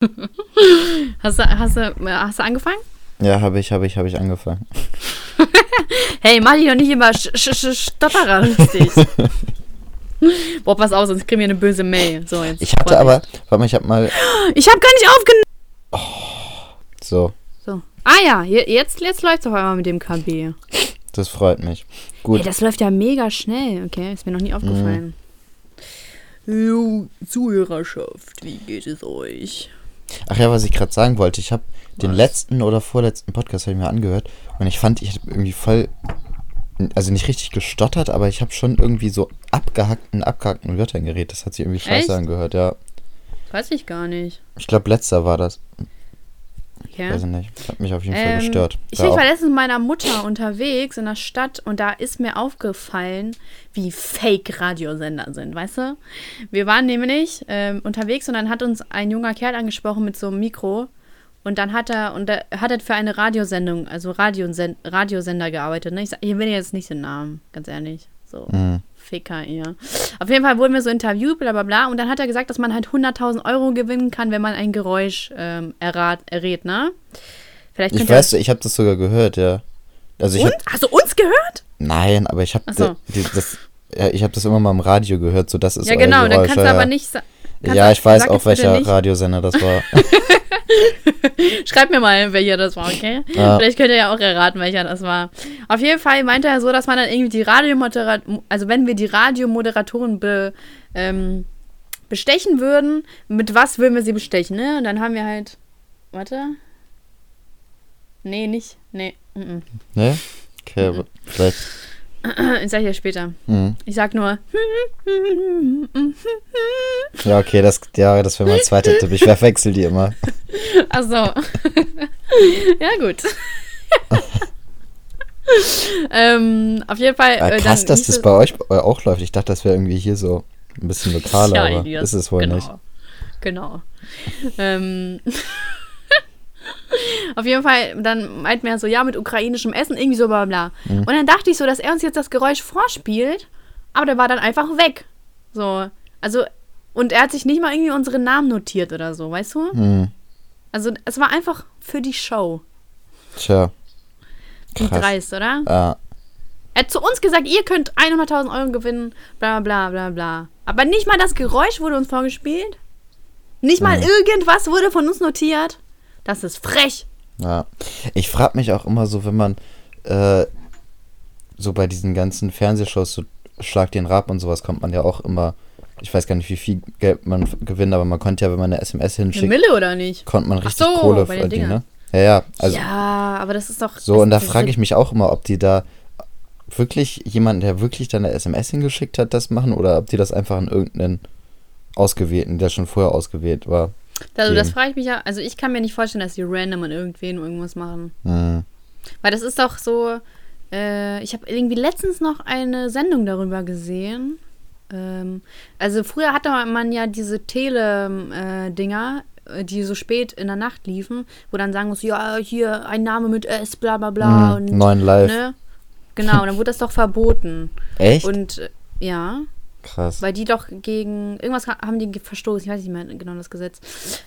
hast, du, hast, du, hast du angefangen? Ja, habe ich, habe ich, habe ich angefangen. hey, mach dich doch nicht immer stotterer lustig. Boah, pass auf, sonst kriegen wir eine böse Mail. So, jetzt ich hatte aber, warte mal, ich habe mal. Ich habe gar nicht aufgenommen. Oh, so. So. Ah ja, jetzt, jetzt läuft es auf einmal mit dem KB. Das freut mich. Gut. Hey, das läuft ja mega schnell. Okay, ist mir noch nie aufgefallen. Mhm. Jo, Zuhörerschaft, wie geht es euch? Ach ja, was ich gerade sagen wollte, ich habe den letzten oder vorletzten Podcast ich mir angehört und ich fand, ich habe irgendwie voll, also nicht richtig gestottert, aber ich habe schon irgendwie so abgehackten, abgehackten Wörtern geredet. Das hat sich irgendwie scheiße Echt? angehört, ja. Weiß ich gar nicht. Ich glaube, letzter war das. Okay. Weiß ich nicht. Das hat mich auf jeden ähm, Fall gestört. Ich war letztens mit meiner Mutter unterwegs in der Stadt und da ist mir aufgefallen, wie fake Radiosender sind, weißt du? Wir waren nämlich ähm, unterwegs und dann hat uns ein junger Kerl angesprochen mit so einem Mikro und dann hat er, und er hat er für eine Radiosendung, also Radiosend, Radiosender gearbeitet. Ne? Ich, sag, ich will jetzt nicht den Namen, ganz ehrlich. So. Mhm. Ficker, ja. Auf jeden Fall wurden wir so interviewt, bla bla bla. Und dann hat er gesagt, dass man halt 100.000 Euro gewinnen kann, wenn man ein Geräusch ähm, errat, errät, ne? Vielleicht ich weiß, ich habe das sogar gehört, ja. Also ich Und? Hab, Hast du uns gehört? Nein, aber ich habe so. das, ja, ich habe das immer mal im Radio gehört, so das ist Ja, genau, dann kannst du aber nicht Ja, ich weiß auch, welcher Radiosender das war. Schreibt mir mal, welcher das war, okay? Ja. Vielleicht könnt ihr ja auch erraten, welcher das war. Auf jeden Fall meinte er so, dass man dann irgendwie die Radiomoderatoren, also wenn wir die Radiomoderatoren be, ähm, bestechen würden, mit was würden wir sie bestechen, ne? Und dann haben wir halt, warte. Nee, nicht, nee. Mm -mm. Nee? Okay, aber vielleicht Ich sag ja später. Mhm. Ich sag nur. Ja, okay, das, ja, das wäre mein zweiter Tipp. Ich verwechsel die immer. Ach so. ja, gut. ähm, auf jeden Fall. Ja, äh, krass, dass das bei euch auch läuft. Ich dachte, das wäre irgendwie hier so ein bisschen lokaler, ja, aber ist es wohl genau. nicht. Genau. ähm. Auf jeden Fall, dann meint er so, ja, mit ukrainischem Essen, irgendwie so bla bla. Mhm. Und dann dachte ich so, dass er uns jetzt das Geräusch vorspielt, aber der war dann einfach weg. So, also, und er hat sich nicht mal irgendwie unsere Namen notiert oder so, weißt du? Mhm. Also, es war einfach für die Show. Tja. Krass. Wie dreist, oder? Ja. Er hat zu uns gesagt, ihr könnt 100.000 Euro gewinnen, bla bla bla bla. Aber nicht mal das Geräusch wurde uns vorgespielt. Nicht mal mhm. irgendwas wurde von uns notiert. Das ist frech. Ja. Ich frage mich auch immer so, wenn man äh, so bei diesen ganzen Fernsehshows, so Schlag den Rab und sowas, kommt man ja auch immer. Ich weiß gar nicht, wie viel Geld man gewinnt, aber man konnte ja, wenn man eine SMS hinschickt. Eine Mille oder nicht? Konnte man richtig so, Kohle verdienen, ne? Ja, ja. Also, ja, aber das ist doch. So, und da frage ich mich auch immer, ob die da wirklich jemanden, der wirklich da eine SMS hingeschickt hat, das machen oder ob die das einfach an irgendeinen Ausgewählten, der schon vorher ausgewählt war, also das frage ich mich ja, also ich kann mir nicht vorstellen, dass die random an irgendwen irgendwas machen. Mhm. Weil das ist doch so, äh, ich habe irgendwie letztens noch eine Sendung darüber gesehen. Ähm, also früher hatte man ja diese Tele-Dinger, äh, die so spät in der Nacht liefen, wo dann sagen muss, ja, hier ein Name mit S, bla bla bla. Mhm, und, neun Live. Ne? Genau, dann wurde das doch verboten. Echt? Und äh, ja. Krass. Weil die doch gegen irgendwas haben die verstoßen, ich weiß nicht mehr genau das Gesetz.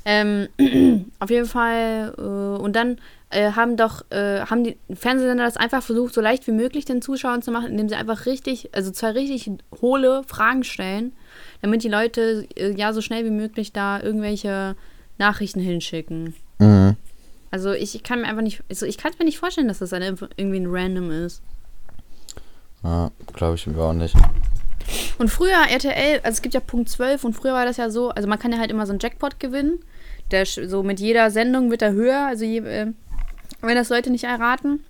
Ähm, auf jeden Fall. Äh, und dann äh, haben doch, äh, haben die Fernsehsender das einfach versucht, so leicht wie möglich den Zuschauern zu machen, indem sie einfach richtig, also zwei richtig hohle Fragen stellen, damit die Leute äh, ja so schnell wie möglich da irgendwelche Nachrichten hinschicken. Mhm. Also ich, ich kann mir einfach nicht, also ich kann mir nicht vorstellen, dass das eine, irgendwie ein Random ist. Ja, glaube ich mir auch nicht. Und früher RTL, also es gibt ja Punkt 12 und früher war das ja so, also man kann ja halt immer so einen Jackpot gewinnen. Der so mit jeder Sendung wird er höher, also je, äh, wenn das Leute nicht erraten.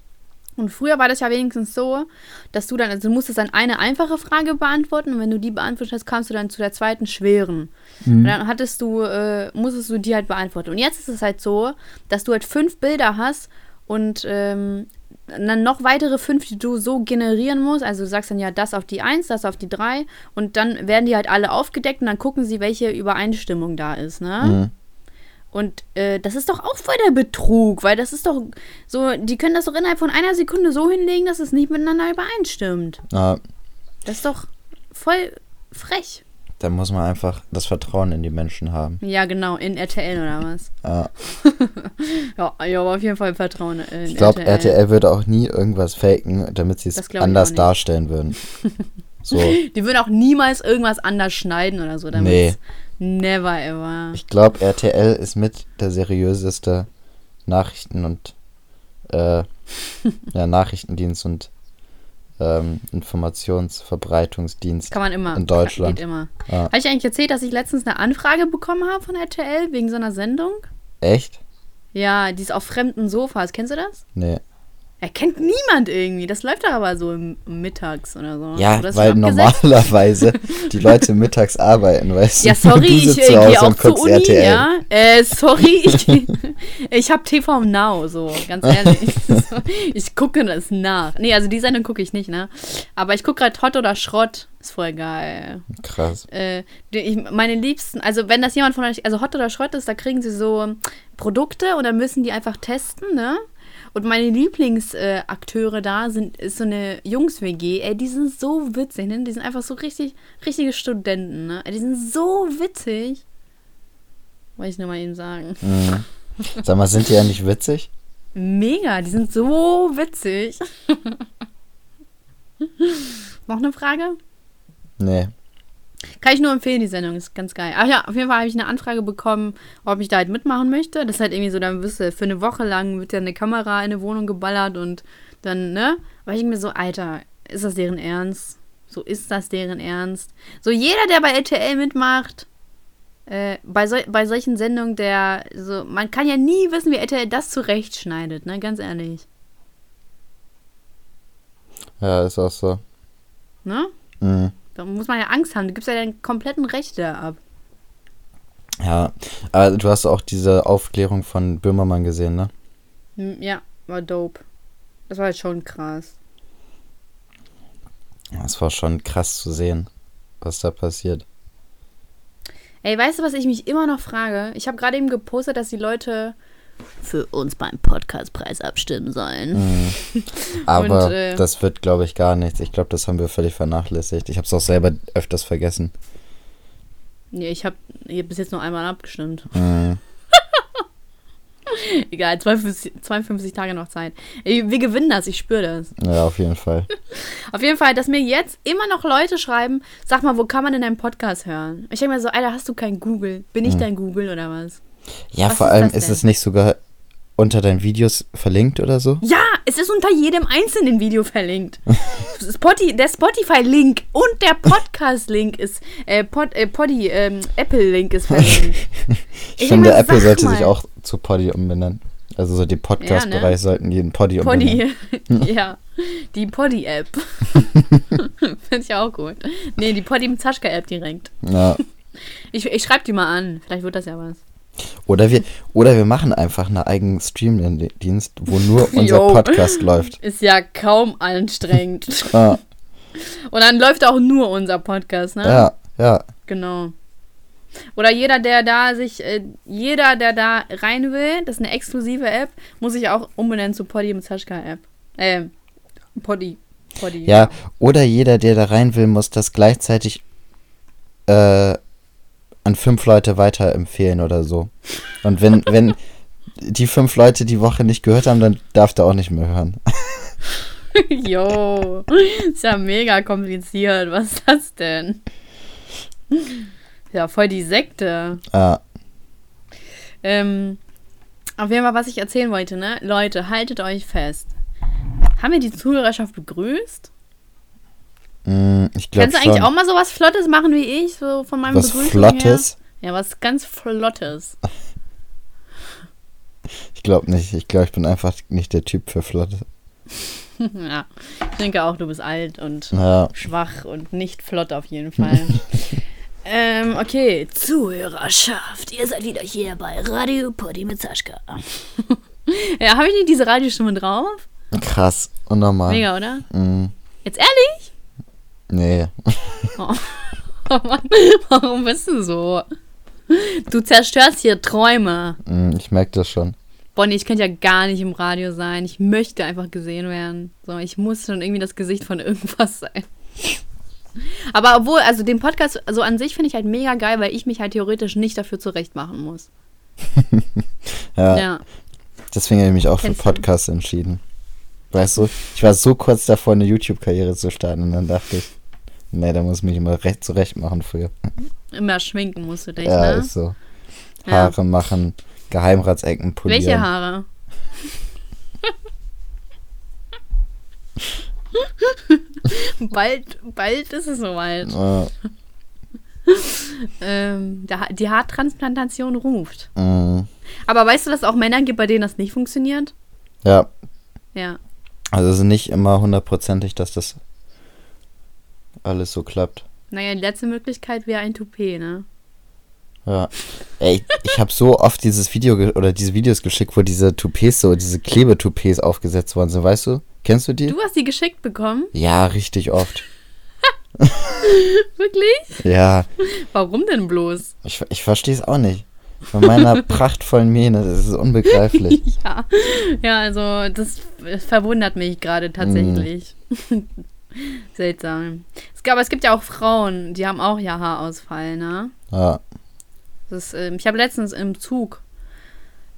Und früher war das ja wenigstens so, dass du dann, also du musstest dann eine einfache Frage beantworten und wenn du die beantwortet hast, kamst du dann zu der zweiten schweren. Mhm. Und dann hattest du, äh, musstest du die halt beantworten. Und jetzt ist es halt so, dass du halt fünf Bilder hast und ähm, dann noch weitere fünf, die du so generieren musst. Also du sagst dann ja das auf die 1, das auf die 3 und dann werden die halt alle aufgedeckt und dann gucken sie, welche Übereinstimmung da ist, ne? Mhm. Und äh, das ist doch auch voll der Betrug, weil das ist doch so, die können das doch innerhalb von einer Sekunde so hinlegen, dass es nicht miteinander übereinstimmt. Ja. Das ist doch voll frech. Da muss man einfach das Vertrauen in die Menschen haben. Ja, genau, in RTL oder was? Ja. Ja, ja, aber auf jeden Fall Vertrauen in Ich glaube, RTL. würde auch nie irgendwas faken, damit sie es anders darstellen würden. So, Die würden auch niemals irgendwas anders schneiden oder so. Damit Nee. Never ever. ich glaube, RTL ist mit der seriöseste Nachrichten- und äh, ja, Nachrichtendienst und ähm, Informationsverbreitungsdienst. Kann man immer. In Deutschland. Geht immer. Ja. Habe ich eigentlich erzählt, dass ich letztens eine Anfrage bekommen habe von RTL wegen so einer Sendung? Echt? Ja, die ist auf fremden Sofas. Kennst du das? Nee. Er kennt niemand irgendwie. Das läuft doch aber so im, mittags oder so. Ja, Oder ist weil normalerweise die Leute mittags arbeiten, weißt du? Ja, sorry, du ich gehe auch zur Uni, RTL. ja. Äh, sorry, ich, ich habe TV Now, so, ganz ehrlich. Ich gucke das nach. Nee, also die Sendung gucke ich nicht, ne? Aber ich gucke gerade Hot oder Schrott. Ist voll geil. Krass. Äh, ich, meine Liebsten, also wenn das jemand von euch, also Hot oder Schrott ist, da kriegen sie so Produkte und dann müssen die einfach testen, ne? Und meine Lieblingsakteure äh, da sind, ist so eine Jungs-WG, ey, die sind so witzig, ne? Die sind einfach so richtig, richtige Studenten, ne? Ey, Die sind so witzig. Wollte ich nur mal eben sagen. Mhm. Sag mal, sind die ja nicht witzig? Mega, die sind so witzig. Noch eine Frage? Nee. Kann ich nur empfehlen, die Sendung ist ganz geil. Ach ja, auf jeden Fall habe ich eine Anfrage bekommen, ob ich da halt mitmachen möchte. Das ist halt irgendwie so, dann du für eine Woche lang wird ja eine Kamera in eine Wohnung geballert und dann, ne? Aber ich mir so, Alter, ist das deren Ernst? So ist das deren Ernst? So jeder, der bei RTL mitmacht, äh, bei, sol bei solchen Sendungen, der, so, man kann ja nie wissen, wie RTL das zurechtschneidet, ne? Ganz ehrlich. Ja, ist auch so. Ne? Mhm. Da muss man ja Angst haben. Du gibst ja deinen kompletten Rechte ab. Ja, aber du hast auch diese Aufklärung von Böhmermann gesehen, ne? Hm, Ja, war dope. Das war halt schon krass. Es war schon krass zu sehen, was da passiert. Ey, weißt du, was ich mich immer noch frage? Ich habe gerade eben gepostet, dass die Leute für uns beim Podcastpreis abstimmen sollen. Mhm. Aber Und, äh, das wird, glaube ich, gar nichts. Ich glaube, das haben wir völlig vernachlässigt. Ich habe es auch selber öfters vergessen. Nee, ich habe bis jetzt nur einmal abgestimmt. Mhm. Egal, 52, 52 Tage noch Zeit. Wir gewinnen das, ich spüre das. Ja, auf jeden Fall. Auf jeden Fall, dass mir jetzt immer noch Leute schreiben, sag mal, wo kann man denn deinen Podcast hören? Ich denke mir so, Alter, hast du kein Google? Bin ich dein Google oder was? Ja, Was vor ist allem ist denn? es nicht sogar unter deinen Videos verlinkt oder so? Ja, es ist unter jedem einzelnen Video verlinkt. Spotify, der Spotify-Link und der Podcast-Link ist, äh, Pod, äh, Poddy, ähm, Apple-Link ist verlinkt. Ich Ich finde, mal, Apple sollte sich mal. auch zu Poddy umbenennen. Also so die Podcast-Bereich sollten jeden Poddy umbenennen. Poddy, ja, die Poddy-App. Finde ich auch gut. Nee, die Poddy mit Zaschka-App direkt. Ja. Ich, ich schreibe die mal an, vielleicht wird das ja was. Oder wir, oder wir machen einfach einen eigenen Streaming-Dienst, wo nur unser Yo. Podcast läuft. Ist ja kaum anstrengend. Ja, Und dann läuft auch nur unser Podcast, ne? ja, ja. Genau. Oder jeder, der da sich, äh, jeder, der da rein will, das ist eine exklusive App, muss sich auch umbenennen zu Poddy mit Sascha App. Ähm, Poddy. Poddy. Ja, oder jeder, der da rein will, muss das gleichzeitig äh, an fünf Leute weiterempfehlen oder so. Und wenn, wenn die fünf Leute die Woche nicht gehört haben, dann darf der auch nicht mehr hören. Jo, ist ja mega kompliziert. Was ist das denn? Ja, voll die Sekte. Ja, Ähm, auf jeden Fall, was ich erzählen wollte, ne? Leute, haltet euch fest. Haben wir die Zuhörerschaft begrüßt? Mm, ich glaube Kannst du eigentlich schon. auch mal sowas Flottes machen wie ich, so von meinem Was Begrüßung Flottes? Her? Ja, was ganz Flottes. Ich glaube nicht. Ich glaube, ich bin einfach nicht der Typ für Flotte. ja, ich denke auch, du bist alt und Ja, schwach und nicht flott auf jeden Fall. ähm, okay. Zuhörerschaft, ihr seid wieder hier bei Radio Poddy mit Saschka. ja, habe ich nicht diese Radiostimme drauf? krass. Unnormal. Mega, oder? Mm, Jetzt ehrlich? Nee. Oh Mann, warum bist du so? Du zerstörst hier Träume. Mm, ich merke das schon. Bonnie, ich könnte ja gar nicht im Radio sein. Ich möchte einfach gesehen werden. So, ich muss schon irgendwie das Gesicht von irgendwas sein. Aber obwohl, also den Podcast, also an sich finde ich halt mega geil, weil ich mich halt theoretisch nicht dafür zurecht machen muss. Ja, Ja. deswegen habe ich mich auch für Kennst du? Podcasts entschieden. Weißt du, ich war so kurz davor, eine YouTube-Karriere zu starten und dann dachte ich, nee, da muss ich mich immer recht zurecht machen früher. Immer schminken musst du dich, Ja, ne? ist so. Ja. Haare machen, Geheimratsecken polieren. Welche Haare? bald, bald ist es soweit. Äh, Ähm, der, die Haartransplantation ruft. mm, Aber weißt du, dass es auch Männer gibt, bei denen das nicht funktioniert? ja, Ja. also es ist nicht immer hundertprozentig, dass das alles so klappt. Naja, die letzte Möglichkeit wäre ein Toupet, ne? Ja. Ey, ich habe so oft dieses Video oder diese Videos geschickt, wo diese Toupees so, diese Klebetoupees aufgesetzt worden sind, weißt du? Kennst du die? Du hast die geschickt bekommen? Ja, richtig oft. Wirklich? Ja, Warum denn bloß? ich, ich verstehe es auch nicht. Von meiner prachtvollen Mähne, das ist unbegreiflich. Ja. Ja, also das verwundert mich gerade tatsächlich. Seltsam. Es, gab- aber es gibt ja auch Frauen, die haben auch ja Haarausfall, ne? Ja, Das, ähm, ich habe letztens im Zug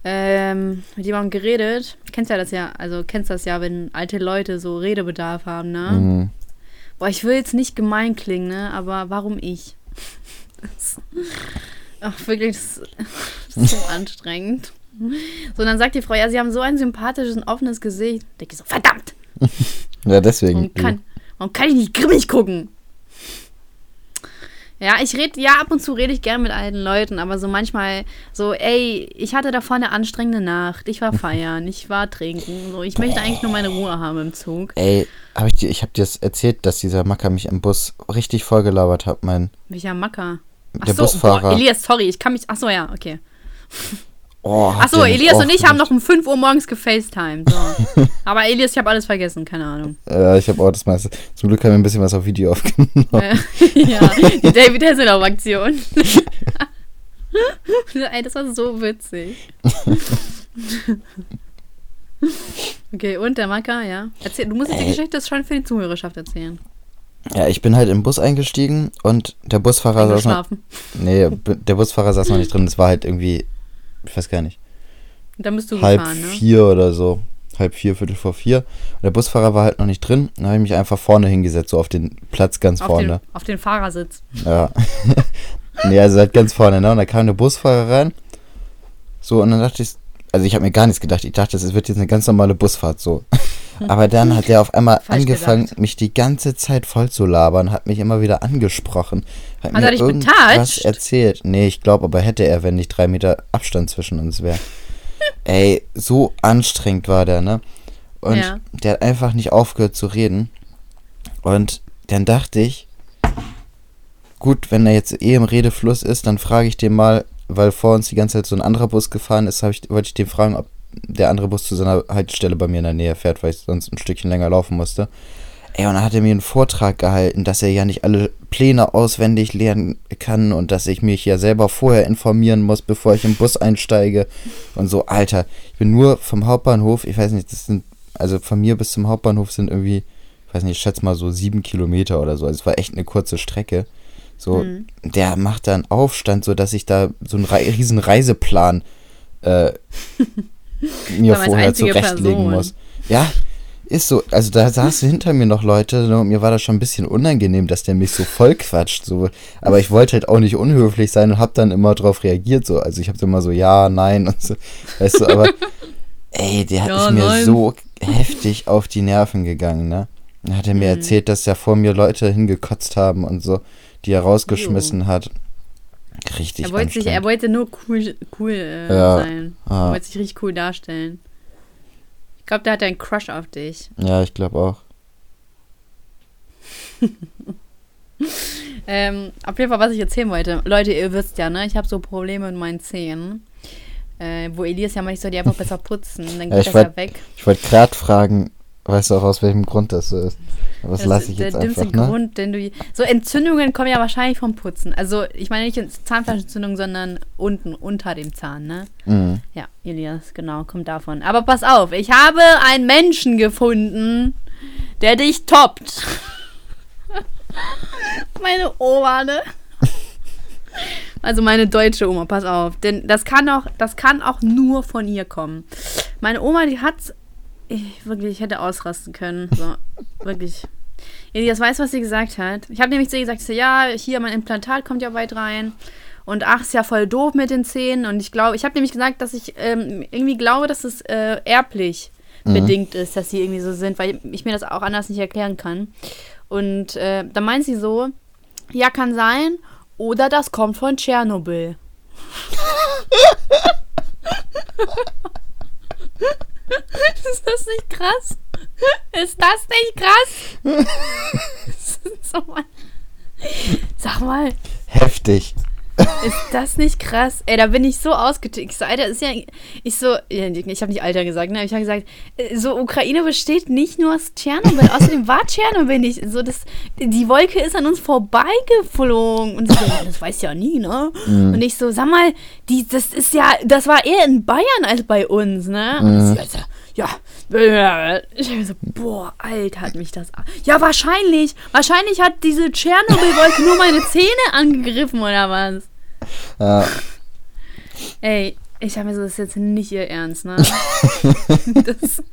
ähm, mit jemandem geredet. Kennst ja das ja, also kennst das ja, wenn alte Leute so Redebedarf haben, ne? mhm. Boah, ich will jetzt nicht gemein klingen, ne? Aber warum ich? Das, ach, wirklich, das, das ist so anstrengend. So, und dann sagt die Frau, ja, sie haben so ein sympathisches und offenes Gesicht. Denke ich so, verdammt! ja, deswegen. Warum kann, warum kann ich nicht grimmig gucken? Ja, ich rede, ja, ab und zu rede ich gern mit alten Leuten, aber so manchmal so, ey, ich hatte davor eine anstrengende Nacht, ich war feiern, ich war trinken, so, ich möchte eigentlich nur meine Ruhe haben im Zug. Ey, hab ich dir, ich habe dir das erzählt, dass dieser Macker mich im Bus richtig vollgelabert hat, mein. Welcher Macker? Ach Der so, Busfahrer. Boah, Elias, sorry, ich kann mich, ach so, ja, okay. Oh, hat Ach so, der mich Elias und ich haben noch um 5 Uhr morgens gefacetimed, so. aber Elias, ich habe alles vergessen, keine Ahnung. Ja, ich habe auch das meiste. Zum Glück haben wir ein bisschen was auf Video aufgenommen. Äh, ja, die David Hasselhoff-Aktion. Ey, das war so witzig. okay, und der Macker, ja. Erzähl, du musst jetzt die Ey. Geschichte schon für die Zuhörerschaft erzählen. Ja, ich bin halt im Bus eingestiegen und der Busfahrer saß noch. Nee, der Busfahrer saß noch nicht drin. Es war halt irgendwie, ich weiß gar nicht, Und dann bist du halb gefahren, ne? vier oder so. Halb vier, viertel vor vier. Und der Busfahrer war halt noch nicht drin. Dann habe ich mich einfach vorne hingesetzt, so auf den Platz ganz Auf vorne. den, auf den Fahrersitz. Ja. nee, also halt ganz vorne, ne? Und da kam der Busfahrer rein. So, und dann dachte ich, also ich habe mir gar nichts gedacht. Ich dachte, es wird jetzt eine ganz normale Busfahrt so. Aber dann hat der auf einmal Falsch angefangen, gedacht. mich die ganze Zeit voll zu labern, hat mich immer wieder angesprochen. Hat, Hat er dich irgendwas betatscht? erzählt. Nee, ich glaube aber hätte er, wenn nicht drei Meter Abstand zwischen uns wäre. Ey, so anstrengend war der, ne? Und Ja. der hat einfach nicht aufgehört zu reden. Und dann dachte ich, gut, wenn er jetzt eh im Redefluss ist, dann frage ich den mal, weil vor uns die ganze Zeit so ein anderer Bus gefahren ist, ich, wollte ich den fragen, ob der andere Bus zu seiner Haltestelle bei mir in der Nähe fährt, weil ich sonst ein Stückchen länger laufen musste. Ey, und dann hat er mir einen Vortrag gehalten, dass er ja nicht alle Pläne auswendig lernen kann und dass ich mich ja selber vorher informieren muss, bevor ich im Bus einsteige. Und so, Alter, ich bin nur vom Hauptbahnhof, ich weiß nicht, das sind, also von mir bis zum Hauptbahnhof sind irgendwie, ich weiß nicht, ich schätze mal so sieben Kilometer oder so. Also es war echt eine kurze Strecke. So, Mhm. der macht da einen Aufstand, so dass ich da so einen Rei riesen Reiseplan äh, mir vorher zurechtlegen Person. muss. Ja, ist so. Also da saßen hinter mir noch Leute und mir war das schon ein bisschen unangenehm, dass der mich so voll quatscht. So. Aber ich wollte halt auch nicht unhöflich sein und hab dann immer drauf reagiert. So. Also ich habe immer so ja, nein und so. Weißt du, aber ey, der hat Ja, ist mir nein. so heftig auf die Nerven gegangen, ne? Dann hat er mir Mhm. erzählt, dass da vor mir Leute hingekotzt haben und so, die er rausgeschmissen hat. Richtig Er wollte, sich, er wollte nur cool, cool äh, Ja. sein. Er Ah, wollte sich richtig cool darstellen. Ich glaube, der hat einen Crush auf dich. ja, ich glaube auch. Ähm, auf jeden Fall, was ich erzählen wollte. Leute, ihr wisst ja, ne? Ich habe so Probleme mit meinen Zähnen. Äh, wo Elias ja meinte, ich soll die einfach besser putzen. Dann Ja, geht ich das wollt- ja weg. Ich wollte gerade fragen, weißt du auch aus welchem Grund das so ist? Aber das Das lasse ich der jetzt dümmste einfach, ne? Grund, den du. So Entzündungen kommen ja wahrscheinlich vom Putzen. Also, ich meine nicht Zahnfleischentzündung, sondern unten, unter dem Zahn, ne? Mhm. Ja, Elias, genau, kommt davon. Aber pass auf, ich habe einen Menschen gefunden, der dich toppt. Meine Oma, ne? Also meine deutsche Oma, pass auf. Denn das kann auch, das kann auch nur von ihr kommen. Meine Oma, die hat. Ich, wirklich, ich hätte ausrasten können. So, wirklich. Elias weiß, was sie gesagt hat. Ich habe nämlich zu ihr gesagt, ja, hier mein Implantat kommt ja bald rein. Und ach, ist ja voll doof mit den Zähnen. Und ich glaube, ich habe nämlich gesagt, dass ich ähm, irgendwie glaube, dass es äh, erblich Mhm. bedingt ist, dass sie irgendwie so sind, weil ich mir das auch anders nicht erklären kann. Und äh, da meint sie so, ja, kann sein. Oder das kommt von Tschernobyl. ist das nicht krass? Ist das nicht krass? Sag mal. Sag mal, Heftig. Ist das nicht krass? Ey, da bin ich so ausgetickt. Ich so, Alter, ist ja. Ich so, ich habe nicht Alter gesagt, ne? Ich habe gesagt, äh, so Ukraine besteht nicht nur aus Tschernobyl. Außerdem war Tschernobyl nicht. So, das, die Wolke ist an uns vorbeigeflogen. Und so, ja, das weiß ja nie, ne? Und ich so, sag mal, die, das ist ja, das war eher in Bayern als bei uns, ne? Und ich so, ja, ja. Ich hab mir so, boah, Alter, hat mich das. Ja, wahrscheinlich. Wahrscheinlich hat diese Tschernobyl-Wolke nur meine Zähne angegriffen, oder was? Ja. Ey, ich habe mir so, das ist jetzt nicht ihr Ernst, ne? das,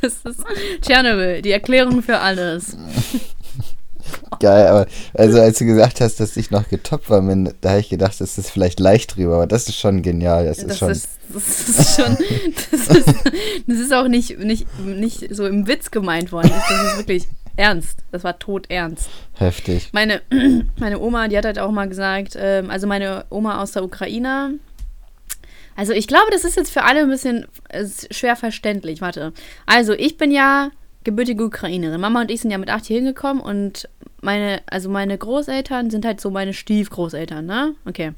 das ist Tschernobyl, die Erklärung für alles. Geil, aber also als du gesagt hast, dass ich noch getoppt war, da habe ich gedacht, das ist vielleicht leicht drüber, aber das ist schon genial. Das, ist Das schon. ist, das ist schon, das ist, das ist auch nicht, nicht, nicht so im Witz gemeint worden. Das ist wirklich ernst. Das war tot ernst. heftig. Meine, meine Oma, die hat halt auch mal gesagt, ähm, also meine Oma aus der Ukraine. Also ich glaube, das ist jetzt für alle ein bisschen schwer verständlich. Warte. Also ich bin ja gebürtige Ukrainerin. Mama und ich sind ja mit acht hier hingekommen und meine, also meine Großeltern sind halt so meine Stiefgroßeltern, ne? Okay.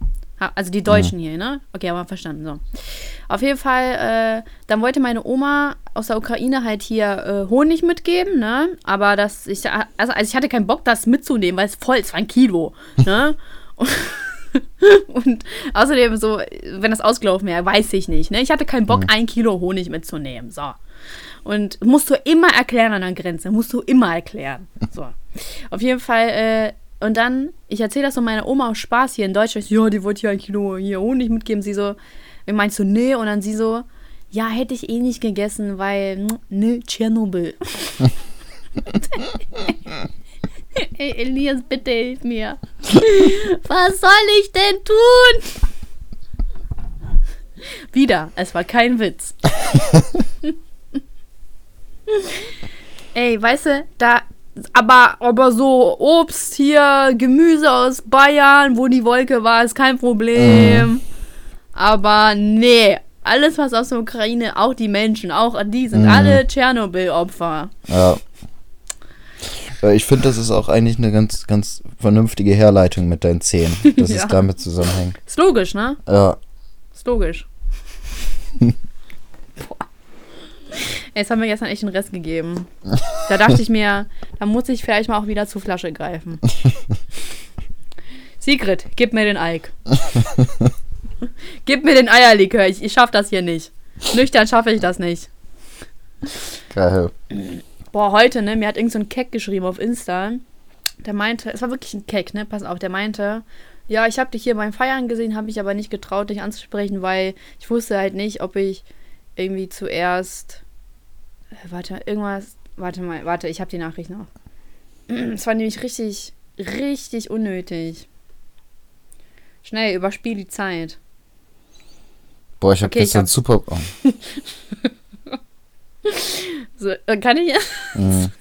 Also die Deutschen hier, ne? Okay, aber verstanden, so. Auf jeden Fall, äh, dann wollte meine Oma aus der Ukraine halt hier äh, Honig mitgeben, ne? Aber das, ich, also, also ich hatte keinen Bock, das mitzunehmen, weil es voll, es war ein Kilo, ne? Und, und außerdem so, wenn das ausgelaufen wäre, weiß ich nicht, ne? Ich hatte keinen Bock, ein Kilo Honig mitzunehmen, so. Und musst du immer erklären an der Grenze, musst du immer erklären, so. Auf jeden Fall, äh, und dann, ich erzähle das so meiner Oma aus Spaß hier in Deutschland. Ja, die wollte hier ein Kilo hier Honig mitgeben. Sie so, wie meinst du, nee? Und dann sie so, ja, hätte ich eh nicht gegessen, weil, mm, ne, Tschernobyl. Ey, Elias, bitte hilf mir. Was soll ich denn tun? Wieder, es war kein Witz. Ey, weißt du, da, aber, aber so Obst hier, Gemüse aus Bayern, wo die Wolke war, ist kein Problem. Aber nee, alles was aus der Ukraine, auch die Menschen, auch die sind Mhm. alle Tschernobyl-Opfer. Ja. Äh, Ich finde, das ist auch eigentlich eine ganz, ganz vernünftige Herleitung mit deinen Zähnen, dass Ja. es damit zusammenhängt. Ist logisch, ne? Ja. Ist logisch. Jetzt haben wir gestern echt einen Rest gegeben. Da dachte ich mir, da muss ich vielleicht mal auch wieder zur Flasche greifen. Sigrid, gib mir den Alk. gib mir den Eierlikör. Ich, ich schaff das hier nicht. Nüchtern schaffe ich das nicht. Geil. Boah, heute, ne, mir hat irgend so ein Keck geschrieben auf Insta. Der meinte, es war wirklich ein Keck, ne, pass auf, der meinte, ja, ich habe dich hier beim Feiern gesehen, habe ich aber nicht getraut, dich anzusprechen, weil ich wusste halt nicht, ob ich irgendwie zuerst, warte, irgendwas, warte mal, warte, ich habe die Nachricht noch. Es war nämlich richtig, richtig unnötig. Schnell, überspiel die Zeit. Boah, ich habe Okay, gestern hab- super. Oh. So, äh, kann ich Mhm.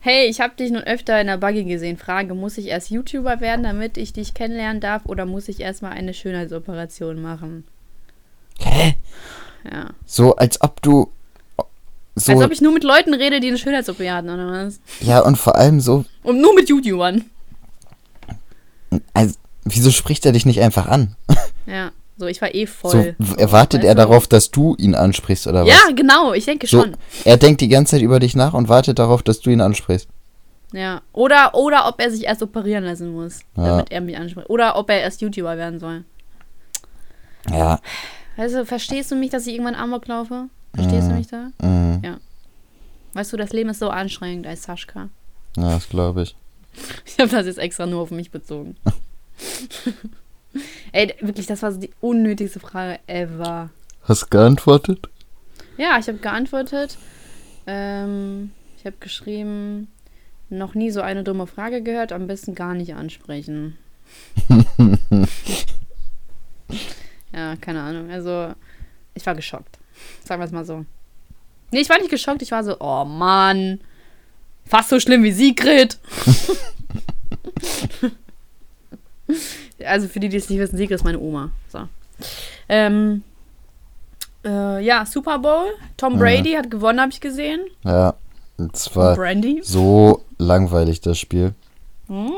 Hey, ich habe dich nun öfter in der Buggy gesehen. Frage, muss ich erst YouTuber werden, damit ich dich kennenlernen darf, oder muss ich erstmal eine Schönheitsoperation machen? Hä? Ja. So, als ob du. So, Als ob ich nur mit Leuten rede, die eine Schönheits-OP hatten, oder was? ja, und vor allem so. Und nur mit YouTubern. Also, wieso spricht er dich nicht einfach an? Ja. So, ich war eh voll. So, erwartet er darauf, dass du ihn ansprichst oder was? Ja, genau, ich denke So, schon. er denkt die ganze Zeit über dich nach und wartet darauf, dass du ihn ansprichst. Ja. Oder, oder ob er sich erst operieren lassen muss, Ja. damit er mich anspricht. Oder ob er erst YouTuber werden soll. Ja. Du, verstehst du mich, dass ich irgendwann Amok laufe? Verstehst du mich da? Mhm. Weißt du, das Leben ist so anstrengend als Saschka. Ja, das glaube ich. Ich habe das jetzt extra nur auf mich bezogen. Ey, wirklich, das war so die unnötigste Frage ever. Hast du geantwortet? Ja, ich habe geantwortet. Ähm, ich habe geschrieben, noch nie so eine dumme Frage gehört, am besten gar nicht ansprechen. ja, keine Ahnung. Also, ich war geschockt. Sagen wir es mal so. Nee, ich war nicht geschockt, ich war so, oh Mann. Fast so schlimm wie Sigrid. also für die, die es nicht wissen, Sigrid ist meine Oma. So. Ähm, äh, ja, Super Bowl. Tom Brady ja. hat gewonnen, habe ich gesehen. Ja, es war Brandy. so langweilig, das Spiel. Hm?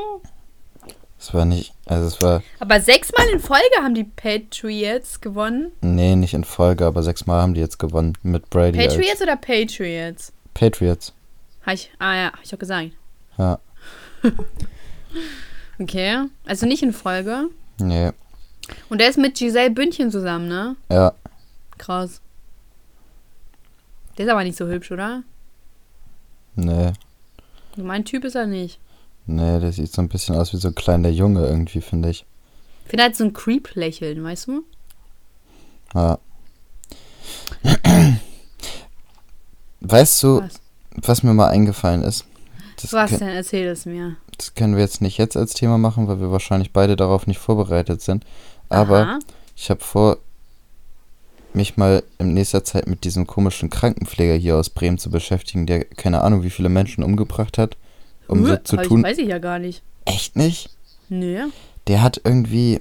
Es war nicht, also es war. Aber sechsmal in Folge haben die Patriots gewonnen. Nee, nicht in Folge, aber sechsmal haben die jetzt gewonnen mit Brady. Patriots oder Patriots? Patriots. Hab ich, ah ja, hab ich doch gesagt. Ja. okay, also nicht in Folge. Nee. Und der ist mit Giselle Bündchen zusammen, ne? Ja. Krass. Der ist aber nicht so hübsch, oder? Nee. Mein Typ ist er nicht. Nee, der sieht so ein bisschen aus wie so ein kleiner Junge irgendwie, finde ich. Ich finde halt so ein Creep-Lächeln, weißt du? Ja. weißt du, was? was? mir mal eingefallen ist? was denn? Erzähl es mir. Das können wir jetzt nicht jetzt als Thema machen, weil wir wahrscheinlich beide darauf nicht vorbereitet sind. Aber Aha. ich habe vor, mich mal in nächster Zeit mit diesem komischen Krankenpfleger hier aus Bremen zu beschäftigen, der keine Ahnung, wie viele Menschen umgebracht hat, um uh, so zu tun. weiß ich ja gar nicht. Echt nicht? Nö. Der hat irgendwie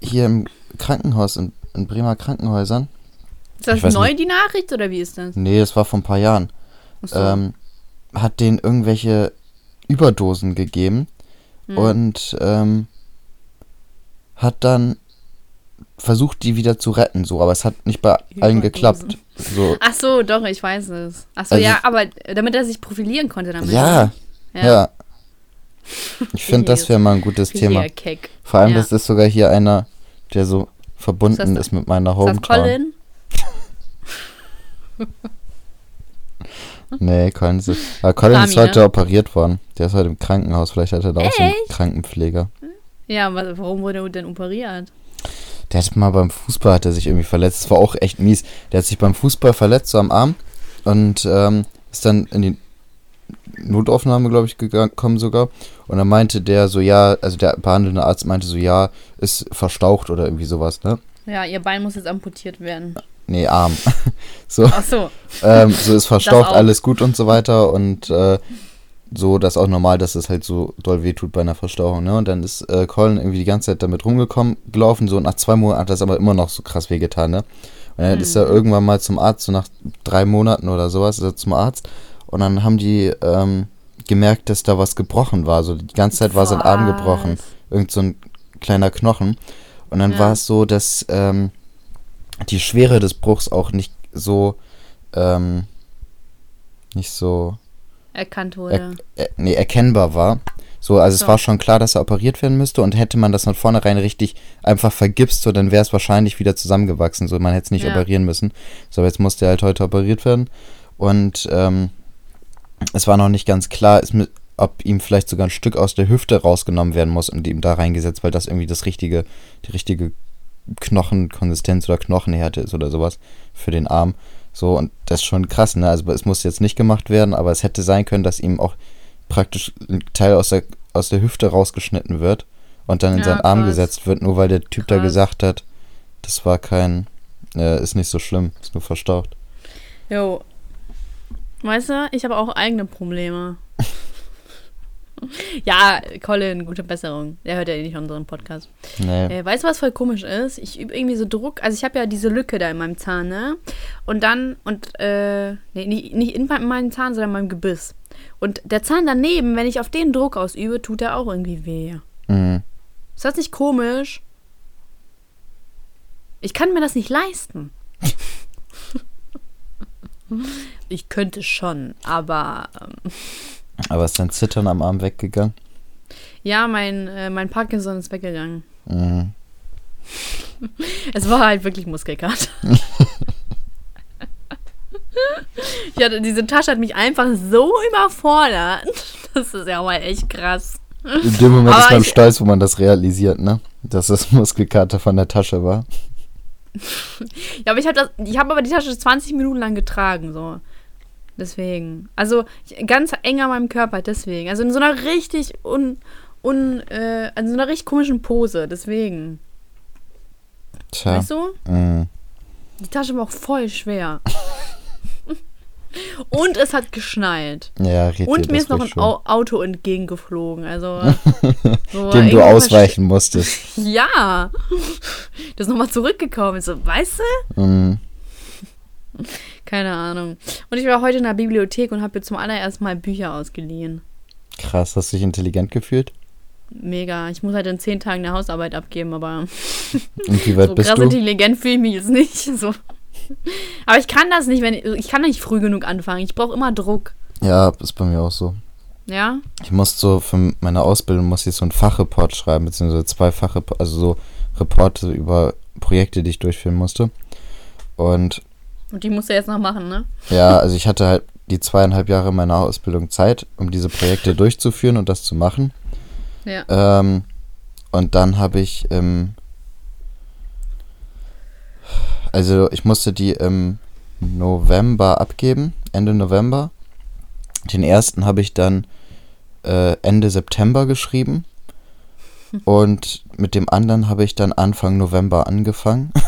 hier im Krankenhaus, in, in Bremer Krankenhäusern. Ist das neu, nicht, die Nachricht, oder wie ist das? Nee, das war vor ein paar Jahren. So. Ähm, hat denen irgendwelche Überdosen gegeben hm. und ähm, hat dann versucht, die wieder zu retten, so, aber es hat nicht bei allen geklappt. So. Ach so, doch, ich weiß es. Ach so, also, ja, aber damit er sich profilieren konnte damit. Ja, ja. ja. Ich finde, das wäre mal ein gutes Thema. Keck. Vor allem, ja. das ist sogar hier einer, der so verbunden ist, ist mit meiner Hometown. Colin? nee, Colin ist, aber Colin Rami, ist heute ne? operiert worden. Der ist heute im Krankenhaus. Vielleicht hat er da auch so einen Krankenpfleger. Ja, warum wurde er denn operiert? Der hat mal beim Fußball hat er sich irgendwie verletzt. Das war auch echt mies. Der hat sich beim Fußball verletzt, so am Arm. Und ähm, ist dann in die Notaufnahme, glaube ich, gekommen sogar. Und dann meinte der so, ja, also der behandelnde Arzt meinte so, ja, ist verstaucht oder irgendwie sowas, ne? Ja, ihr Bein muss jetzt amputiert werden. Nee, Arm. so. Ach so. Ähm, so ist verstaucht, alles gut und so weiter. Und äh, so, das ist auch normal, dass es halt so doll wehtut bei einer Verstauchung, ne? Und dann ist äh, Colin irgendwie die ganze Zeit damit rumgekommen, gelaufen, so und nach zwei Monaten hat das aber immer noch so krass wehgetan, ne? Und dann mhm. ist er irgendwann mal zum Arzt, so nach drei Monaten oder sowas, ist er zum Arzt und dann haben die ähm, gemerkt, dass da was gebrochen war. So die ganze Zeit war sein Arm gebrochen. Irgend so ein kleiner Knochen. Und dann ja. war es so, dass ähm, die Schwere des Bruchs auch nicht so ähm, nicht so erkannt wurde. Er, er, nee, erkennbar war. So, also so. es war schon klar, dass er operiert werden müsste und hätte man das von vornherein richtig einfach vergipst, so dann wäre es wahrscheinlich wieder zusammengewachsen. So, man hätte es nicht ja. operieren müssen. So, aber jetzt musste er halt heute operiert werden. Und ähm, es war noch nicht ganz klar, mit, ob ihm vielleicht sogar ein Stück aus der Hüfte rausgenommen werden muss und ihm da reingesetzt, weil das irgendwie das richtige, die richtige Knochenkonsistenz oder Knochenhärte ist oder sowas für den Arm. So, und das ist schon krass, ne? Also es muss jetzt nicht gemacht werden, aber es hätte sein können, dass ihm auch praktisch ein Teil aus der, aus der Hüfte rausgeschnitten wird und dann in ja, seinen Arm gesetzt wird, nur weil der Typ krass. da gesagt hat, das war kein, äh, ist nicht so schlimm, ist nur verstaucht. Jo. Weißt du, ich habe auch eigene Probleme. ja, Colin, gute Besserung. Der hört ja eh nicht unseren Podcast. Nee. Äh, weißt du, was voll komisch ist? Ich übe irgendwie so Druck. Also ich habe ja diese Lücke da in meinem Zahn, ne? Und dann, und, äh, nee, nicht, nicht in meinem Zahn, sondern in meinem Gebiss. Und der Zahn daneben, wenn ich auf den Druck ausübe, tut er auch irgendwie weh. Mhm. Ist das nicht komisch? Ich kann mir das nicht leisten. ich könnte schon, aber. Ähm, aber ist dein Zittern am Arm weggegangen? Ja, mein, äh, mein Parkinson ist weggegangen. Mhm. es war halt wirklich Muskelkater. ja, diese Tasche hat mich einfach so überfordert, Das ist ja mal echt krass. In dem Moment Aber ist man ich- stolz, wo man das realisiert, ne? Dass das Muskelkater von der Tasche war. Ja, aber ich habe ich habe aber die Tasche 20 Minuten lang getragen, so. Deswegen. Also ganz eng an meinem Körper, deswegen. Also in so einer richtig un, un äh, in so einer richtig komischen Pose, deswegen. Tja. Weißt du? Mm. Die Tasche war auch voll schwer. Und es hat geschneit. Ja, dir Und mir ist noch ein schön. Au Auto entgegengeflogen. Also. so Dem du ausweichen musstest. Ja. Das ist nochmal zurückgekommen. So, weißt du? Mm. Keine Ahnung. Und ich war heute in der Bibliothek und habe mir zum allerersten Mal Bücher ausgeliehen. Krass, hast du dich intelligent gefühlt? Mega. Ich muss halt in zehn Tagen eine Hausarbeit abgeben, aber Und wie weit so bist krass du? intelligent fühle ich mich jetzt nicht. So. Aber ich kann das nicht, wenn ich, ich kann nicht früh genug anfangen. Ich brauche immer Druck. Ja, ist bei mir auch so. Ja? Ich muss so für meine Ausbildung muss ich so ein Fachreport schreiben, beziehungsweise zwei Fachreport, also so Reporte über Projekte, die ich durchführen musste. Und Und die musst du jetzt noch machen, ne? ja, also ich hatte halt die zweieinhalb Jahre meiner Ausbildung Zeit, um diese Projekte durchzuführen und das zu machen. Ja. Ähm, und dann habe ich, ähm, also ich musste die im November abgeben, Ende November. Den ersten habe ich dann äh, Ende September geschrieben. Und mit dem anderen habe ich dann Anfang November angefangen.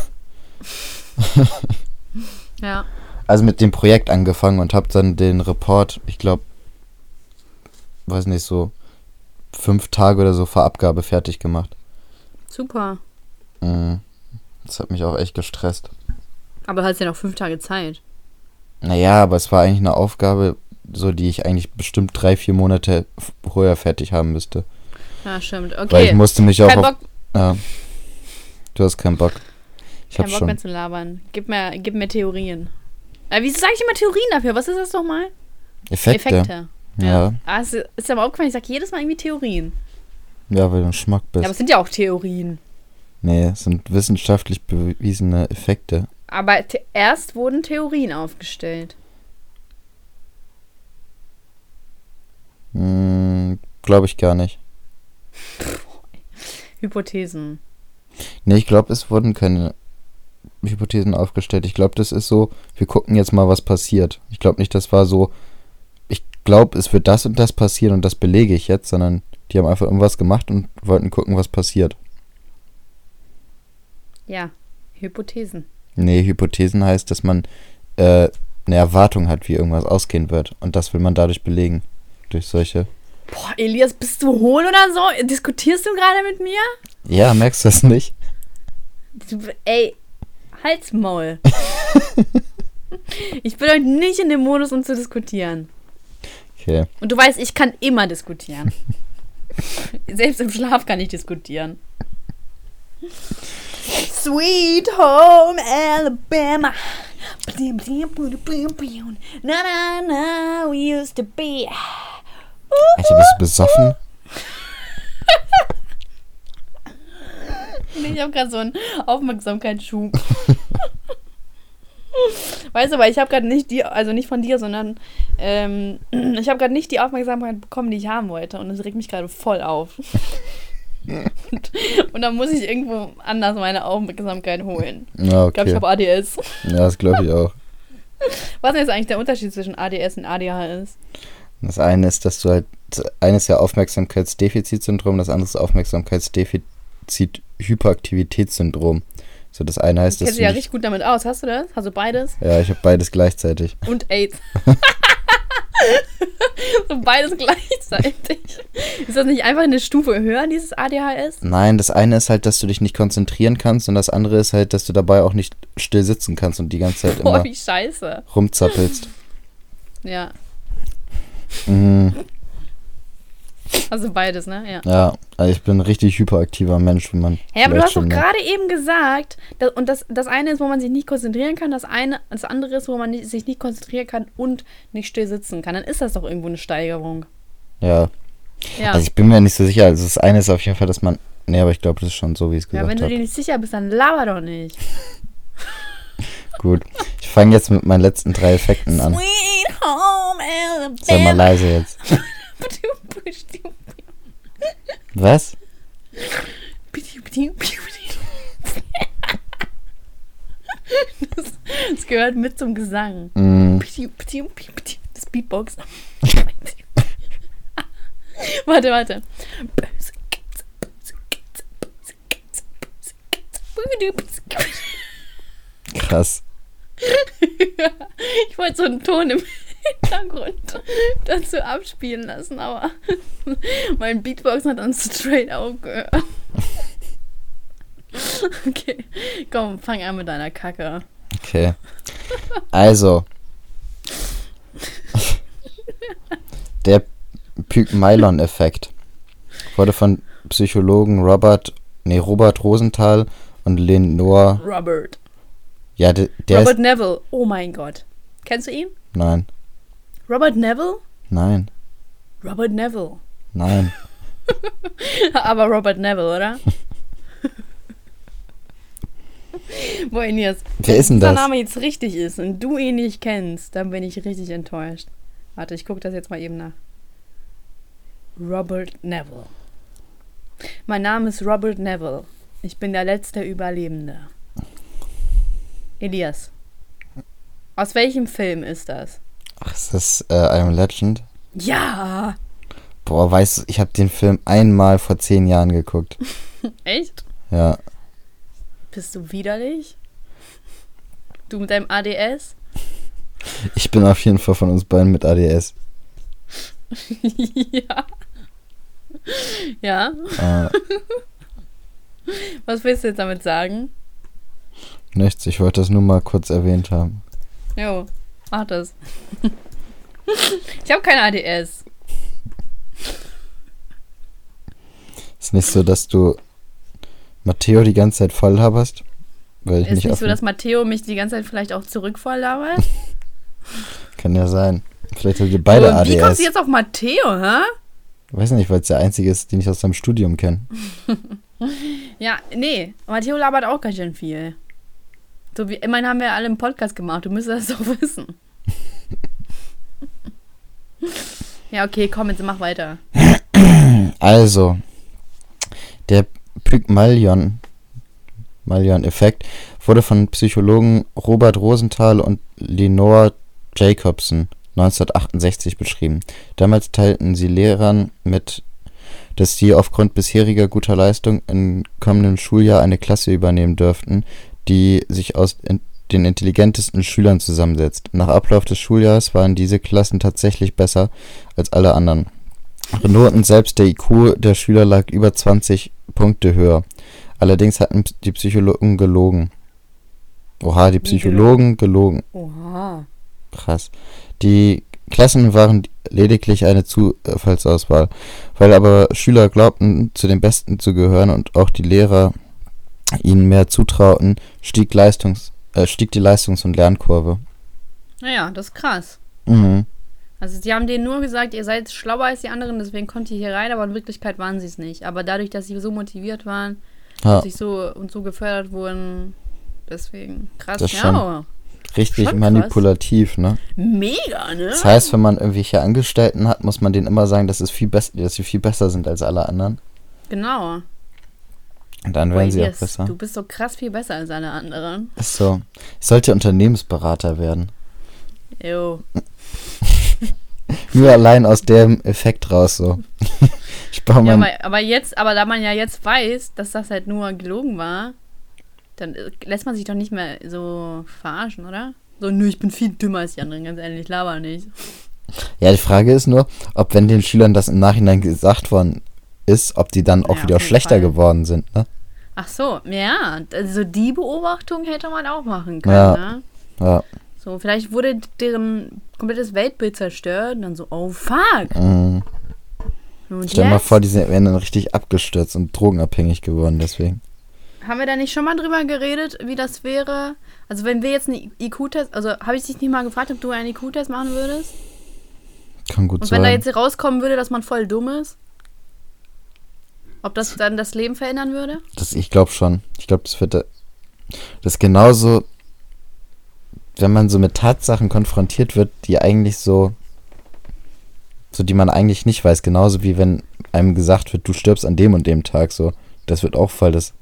Ja. Also mit dem Projekt angefangen und habe dann den Report, ich glaube, weiß nicht, so fünf Tage oder so vor Abgabe fertig gemacht. Super. Mhm. Das hat mich auch echt gestresst. Aber du hast ja noch fünf Tage Zeit. Naja, aber es war eigentlich eine Aufgabe, so die ich eigentlich bestimmt drei, vier Monate vorher fertig haben müsste. Ja, stimmt. Weil Okay. ich musste mich auch Kein auf. Bock, Ja. Du hast keinen Bock. Ich kein Bock schon. mehr zu labern. Gib mir, gib mir Theorien. Äh, wieso sage ich immer Theorien dafür? Was ist das nochmal? Effekte. Ja. Ah, es ist ja mal aufgefallen, ich sage jedes Mal irgendwie Theorien. Ja, weil du ein Schmack Ja, bist. aber es sind ja auch Theorien. nee, es sind wissenschaftlich bewiesene Effekte. Aber erst wurden Theorien aufgestellt. Hm, Glaube ich gar nicht. Hypothesen. Nee, ich glaube, es wurden keine Hypothesen aufgestellt. Ich glaube, das ist so, wir gucken jetzt mal, was passiert. Ich glaube nicht, das war so, ich glaube, es wird das und das passieren und das belege ich jetzt, sondern die haben einfach irgendwas gemacht und wollten gucken, was passiert. Ja, Hypothesen. Nee, Hypothesen heißt, dass man äh, eine Erwartung hat, wie irgendwas ausgehen wird. Und das will man dadurch belegen. Durch solche. Boah, Elias, bist du hohl oder so? Diskutierst du gerade mit mir? Ja, merkst du das nicht? Du, ey, halt's Maul. ich bin heute nicht in dem Modus, um zu diskutieren. Okay. Und du weißt, ich kann immer diskutieren. Selbst im Schlaf kann ich diskutieren. Sweet Home Alabama. Na na na, we used to be. Alter, bist du besoffen? Nee, Ich habe gerade so einen Aufmerksamkeitsschub. Weißt du, weil ich habe gerade nicht die, also nicht von dir, sondern ähm, ich habe gerade nicht die Aufmerksamkeit bekommen, die ich haben wollte. Und das regt mich gerade voll auf. und, und dann muss ich irgendwo anders meine Aufmerksamkeit holen. Ja, Ich glaube, ich okay. habe ADS. Ja, das glaube ich auch. Was ist jetzt eigentlich der Unterschied zwischen ADS und ADHS? Das eine ist, dass du halt, eines ja Aufmerksamkeitsdefizitsyndrom, das andere ist Aufmerksamkeitsdefizit-Hyperaktivitätssyndrom. So, das eine heißt, du dich ja richtig gut damit aus. Hast du das? Hast du beides? Ja, ich habe beides gleichzeitig. Und AIDS. so beides gleichzeitig. Ist das nicht einfach eine Stufe höher, dieses ADHS? Nein, das eine ist halt, dass du dich nicht konzentrieren kannst und das andere ist halt, dass du dabei auch nicht still sitzen kannst und die ganze Zeit Boah, immer wie scheiße. rumzappelst. Ja, Mhm. Also beides, ne? Ja. Ja, also ich bin ein richtig hyperaktiver Mensch, wie man. Hä, aber du hast doch gerade eben gesagt, dass, und das, das eine ist, wo man sich nicht konzentrieren kann, das eine, das andere ist, wo man nicht, sich nicht konzentrieren kann und nicht still sitzen kann. Dann ist das doch irgendwo eine Steigerung. Ja, Ja. also ich bin mir nicht so sicher. Also das eine ist auf jeden Fall, dass man. Nee, aber ich glaube, das ist schon so, wie ich es ja, wenn gesagt du dir habe. nicht sicher bist, dann laber doch nicht. Gut. Ich fange jetzt mit meinen letzten drei Effekten an. Sweet home Sei mal Alabama. leise jetzt. Was? Das, das gehört mit zum Gesang. Mm, Das Beatbox. warte, warte. Krass. Ich wollte so einen Ton im Hintergrund dazu abspielen lassen, aber mein Beatbox hat dann straight aufgehört. Okay, komm, fang an mit deiner Kacke. Okay. Also. Der Pygmalion-Effekt wurde von Psychologen Robert, nee, Robert Rosenthal und Lenore. Robert. Ja, der, der Robert. Neville. Oh mein Gott. Kennst du ihn? Nein, Robert Neville? nein, Robert Neville. nein. Aber Robert Neville, oder? Boah, Inias. Wer ist denn Wenn dieser das? Name jetzt richtig ist und du ihn nicht kennst, dann bin ich richtig enttäuscht. Warte, ich gucke das jetzt mal eben nach. Robert Neville. Mein Name ist Robert Neville. Ich bin der letzte Überlebende. Elias. Aus welchem Film ist das? Ach, ist das äh, I Am Legend? Ja! Boah, weißt du, ich habe den Film einmal vor zehn Jahren geguckt. Echt? Ja. Bist du widerlich? Du mit deinem ADS? Ich bin auf jeden Fall von uns beiden mit ADS. ja. Ja, Äh, was willst du jetzt damit sagen? nichts, ich wollte das nur mal kurz erwähnt haben. Jo, mach das. ich habe kein ADS. Ist nicht so, dass du Matteo die ganze Zeit voll laberst? Weil ich Ist nicht, nicht so, dass Matteo mich die ganze Zeit vielleicht auch zurückvolllabert? Kann ja sein. Vielleicht habt ihr beide So, Wie kommst ADS. du jetzt auf Matteo, hä? Weiß nicht, weil es der einzige ist, den ich aus seinem Studium kenne. Ja, nee, Matteo labert auch ganz schön viel. So wie, immerhin haben wir alle einen Podcast gemacht, du müsstest das doch wissen. Ja, okay, komm, jetzt mach weiter. Also, der Pygmalion Malion-Effekt wurde von Psychologen Robert Rosenthal und Lenore Jacobson 1968 beschrieben. Damals teilten sie Lehrern mit, dass sie aufgrund bisheriger guter Leistung im kommenden Schuljahr eine Klasse übernehmen dürften, die sich aus den intelligentesten Schülern zusammensetzt. Nach Ablauf des Schuljahres waren diese Klassen tatsächlich besser als alle anderen. Noten selbst der IQ der Schüler lag über 20 Punkte höher. Allerdings hatten die Psychologen gelogen. Oha, die Psychologen gelogen. Oha. Krass. Die Klassen waren lediglich eine Zufallsauswahl. Weil aber Schüler glaubten, zu den Besten zu gehören und auch die Lehrer ihnen mehr zutrauten, stieg, Leistungs äh, stieg die Leistungs- und Lernkurve. Naja, das ist krass. Mhm. Also sie haben denen nur gesagt, ihr seid schlauer als die anderen, deswegen kommt ihr hier rein, aber in Wirklichkeit waren sie es nicht. Aber dadurch, dass sie so motiviert waren, Ja, sich so und so gefördert wurden, deswegen krass. Das ja, schon. richtig schon krass. manipulativ, ne? mega, ne? Das heißt, wenn man irgendwelche Angestellten hat, muss man denen immer sagen, dass, es viel dass sie viel besser sind als alle anderen. Genau. Und dann werden sie auch besser. Du bist so krass viel besser als alle anderen. Ist so. Ich sollte Unternehmensberater werden. Jo. Nur allein aus dem Effekt raus so. ich baue Ja, aber, aber jetzt, aber da man ja jetzt weiß, dass das halt nur gelogen war, dann äh, lässt man sich doch nicht mehr so verarschen, oder? So, nö, ich bin viel dümmer als die anderen, ganz ehrlich, laber nicht. Ja, die Frage ist nur, ob wenn den Schülern das im Nachhinein gesagt worden ist, ob die dann auch Ja, wieder schlechter Fall. geworden sind, ne? Ach so, ja, also die Beobachtung hätte man auch machen können, Ja. ne? Ja. So, vielleicht wurde deren komplettes Weltbild zerstört und dann so, oh fuck. Mhm. Und Stell dir mal vor, die sind, wären dann richtig abgestürzt und drogenabhängig geworden deswegen. Haben wir da nicht schon mal drüber geredet, wie das wäre? Also wenn wir jetzt einen IQ-Test, also habe ich dich nicht mal gefragt, ob du einen IQ-Test machen würdest? Kann gut Und sein. wenn da jetzt rauskommen würde, dass man voll dumm ist? Ob das dann das Leben verändern würde? Das, ich glaube schon. Ich glaube, das wird. da- Das genauso, wenn man so mit Tatsachen konfrontiert wird, die eigentlich so. so die man eigentlich nicht weiß. Genauso wie wenn einem gesagt wird, du stirbst an dem und dem Tag. So, das wird auch voll das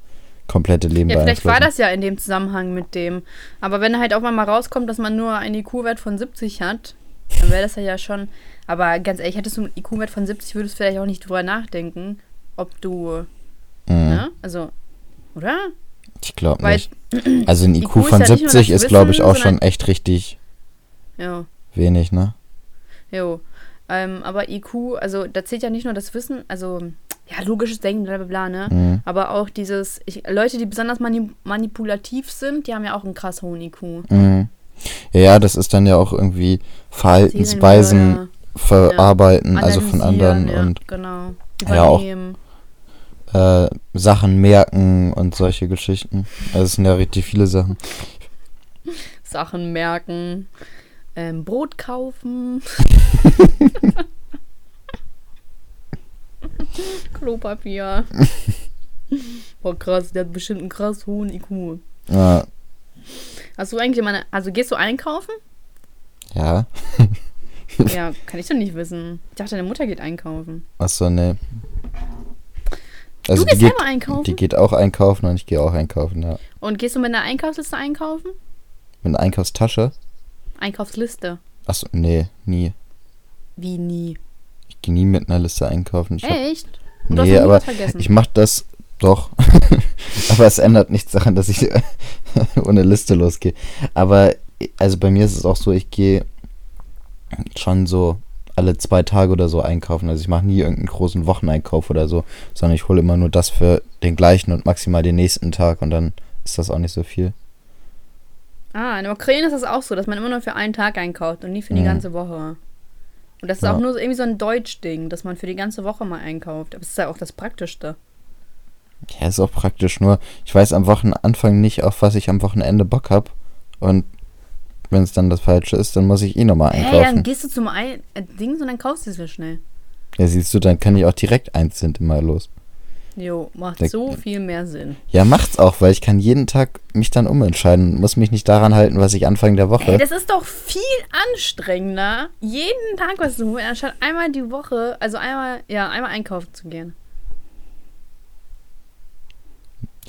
komplette Leben Ja, vielleicht war das ja in dem Zusammenhang mit dem. Aber wenn halt auch mal rauskommt, dass man nur einen IQ-Wert von 70 hat, dann wäre das ja schon. Aber ganz ehrlich, hättest du einen IQ-Wert von 70, würdest du vielleicht auch nicht drüber nachdenken, ob du. Mhm. Ne? Also, oder? Ich glaube nicht. Also ein IQ, IQ ist von ja nicht nur 70 das ist, glaube ich, auch schon echt richtig Ja. wenig, ne? Jo. Ähm, aber IQ, also da zählt ja nicht nur das Wissen, also ja, logisches Denken, bla bla bla, ne? Mhm. Aber auch dieses, ich, Leute, die besonders mani manipulativ sind, die haben ja auch einen krass hohen IQ. Mhm. Ja, ja, das ist dann ja auch irgendwie Verhaltensweisen verarbeiten, also von anderen ja, und genau. Ja, auch- Übernehmen. Äh, Sachen merken und solche Geschichten. Also es sind ja richtig viele Sachen. Sachen merken, ähm, Brot kaufen. Klopapier. Boah, krass, der hat bestimmt einen krass hohen IQ. Ja, Hast du eigentlich immer eine, also gehst du einkaufen? ja. Ja, kann ich doch nicht wissen. Ich dachte, deine Mutter geht einkaufen. Achso, nee. Also du gehst die geht, selber einkaufen? die geht auch einkaufen und ich gehe auch einkaufen, ja. Und gehst du mit einer Einkaufsliste einkaufen? Mit einer Einkaufstasche? Einkaufsliste. Achso, nee, nie. Wie nie. Ich gehe nie mit einer Liste einkaufen. Ich hab, Echt? Hast nee, aber ich mach das doch. aber es ändert nichts daran, dass ich ohne Liste losgehe. Aber also bei mir ist es auch so, ich gehe schon so alle zwei Tage oder so einkaufen. Also ich mache nie irgendeinen großen Wocheneinkauf oder so, sondern ich hole immer nur das für den gleichen und maximal den nächsten Tag und dann ist das auch nicht so viel. Ah, in der Ukraine ist das auch so, dass man immer nur für einen Tag einkauft und nie für die Mhm. ganze Woche. Und das ist Ja. auch nur so irgendwie so ein Deutsch-Ding, dass man für die ganze Woche mal einkauft. Aber es ist ja auch das Praktischste. Ja, ist auch praktisch, nur ich weiß am Wochenanfang nicht, auf was ich am Wochenende Bock hab und wenn es dann das Falsche ist, dann muss ich eh nochmal einkaufen. dann gehst du zum ein äh, Dings und dann kaufst du es ja schnell. Ja, siehst du, dann kann ich auch direkt einzeln immer los. Jo, macht Der- so viel mehr Sinn. Ja, macht's auch, weil ich kann jeden Tag mich dann umentscheiden und muss mich nicht daran halten, was ich Anfang der Woche. Ey, das ist doch viel anstrengender, jeden Tag was zu holen, anstatt einmal die Woche, also einmal, ja, einmal einkaufen zu gehen.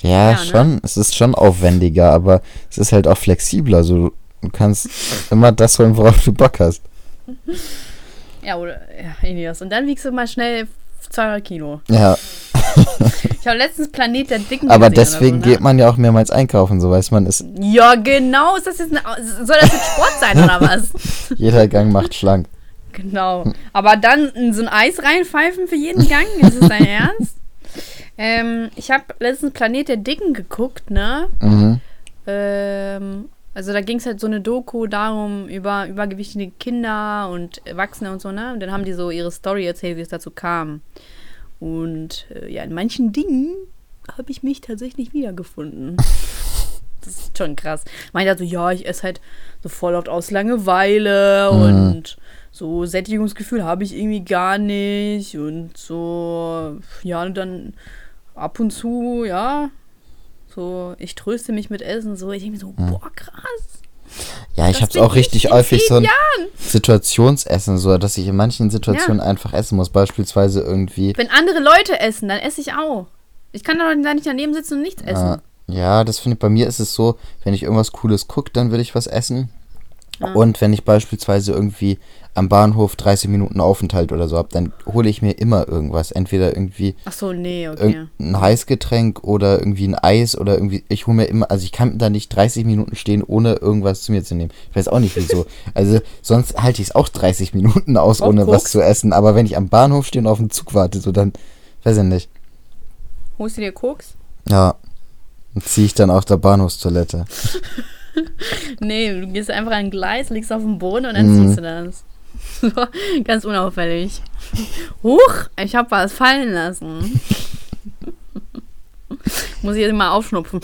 ja, ja, ne? schon. Es ist schon aufwendiger, aber es ist halt auch flexibler. So, du kannst immer das holen, worauf du Bock hast. Ja, oder, ja, Elias. Und dann wiegst du mal schnell 200 Kilo. Ja, Ich habe letztens Planet der Dicken aber deswegen so, ne? geht man ja auch mehrmals einkaufen, so weiß man, ist Ja, genau. Ist das jetzt eine, soll das jetzt Sport sein oder was? jeder Gang macht schlank. Genau. Aber dann so ein Eis reinpfeifen für jeden Gang? Ist das dein Ernst? Ähm, ich habe letztens Planet der Dicken geguckt, ne? Mhm. Ähm, also da ging es halt so eine Doku darum, über übergewichtige Kinder und Erwachsene und so, ne? Und dann haben die so ihre Story erzählt, wie es dazu kam. Und äh, ja, in manchen Dingen habe ich mich tatsächlich wiedergefunden. Das ist schon krass. Meint so, ja, ich esse halt so voll oft aus Langeweile Mhm. und so Sättigungsgefühl habe ich irgendwie gar nicht und so, ja, und dann ab und zu, ja, so, ich tröste mich mit Essen, so, ich denke mir so, boah, krass. Ja, ich hab's bin auch richtig häufig so ein Situationsessen, so dass ich in manchen Situationen einfach essen muss. Beispielsweise irgendwie. Wenn andere Leute essen, dann esse ich auch. Ich kann da nicht daneben sitzen und nichts essen. Ah, ja, das finde ich, bei mir ist es so, wenn ich irgendwas Cooles gucke, dann will ich was essen. Ah. Und wenn ich beispielsweise irgendwie am Bahnhof 30 Minuten Aufenthalt oder so habe, dann hole ich mir immer irgendwas. Entweder irgendwie Ach so, nee, okay. irgendein Heißgetränk oder irgendwie ein Eis oder irgendwie, ich hole mir immer, also ich kann da nicht 30 Minuten stehen, ohne irgendwas zu mir zu nehmen. Ich weiß auch nicht wieso. Also sonst halte ich es auch 30 Minuten aus, Auch ohne was zu essen. Aber wenn ich am Bahnhof stehe und auf den Zug warte, so dann, weiß ich nicht. Holst du dir Koks? Ja. Dann ziehe ich dann auf der Bahnhofstoilette. Nee, du gehst einfach an ein Gleis, liegst auf dem Boden und dann Mhm. ziehst du das. So, Ganz unauffällig. Huch, ich hab was fallen lassen. Muss ich jetzt mal aufschnupfen.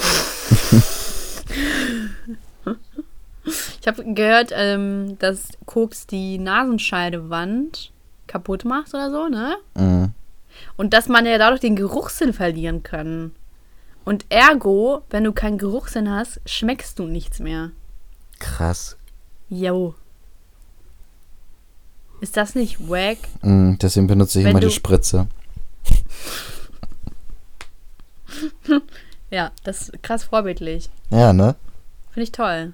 Ich habe gehört, ähm, dass Koks die Nasenscheidewand kaputt macht oder so, ne? Mhm. Und dass man ja dadurch den Geruchssinn verlieren kann. Und ergo, wenn du keinen Geruchssinn hast, schmeckst du nichts mehr. Krass. Jo. Ist das nicht wack? Mm, deswegen benutze ich Wenn immer die Spritze. Ja, das ist krass vorbildlich. Ja, ne? Finde ich toll.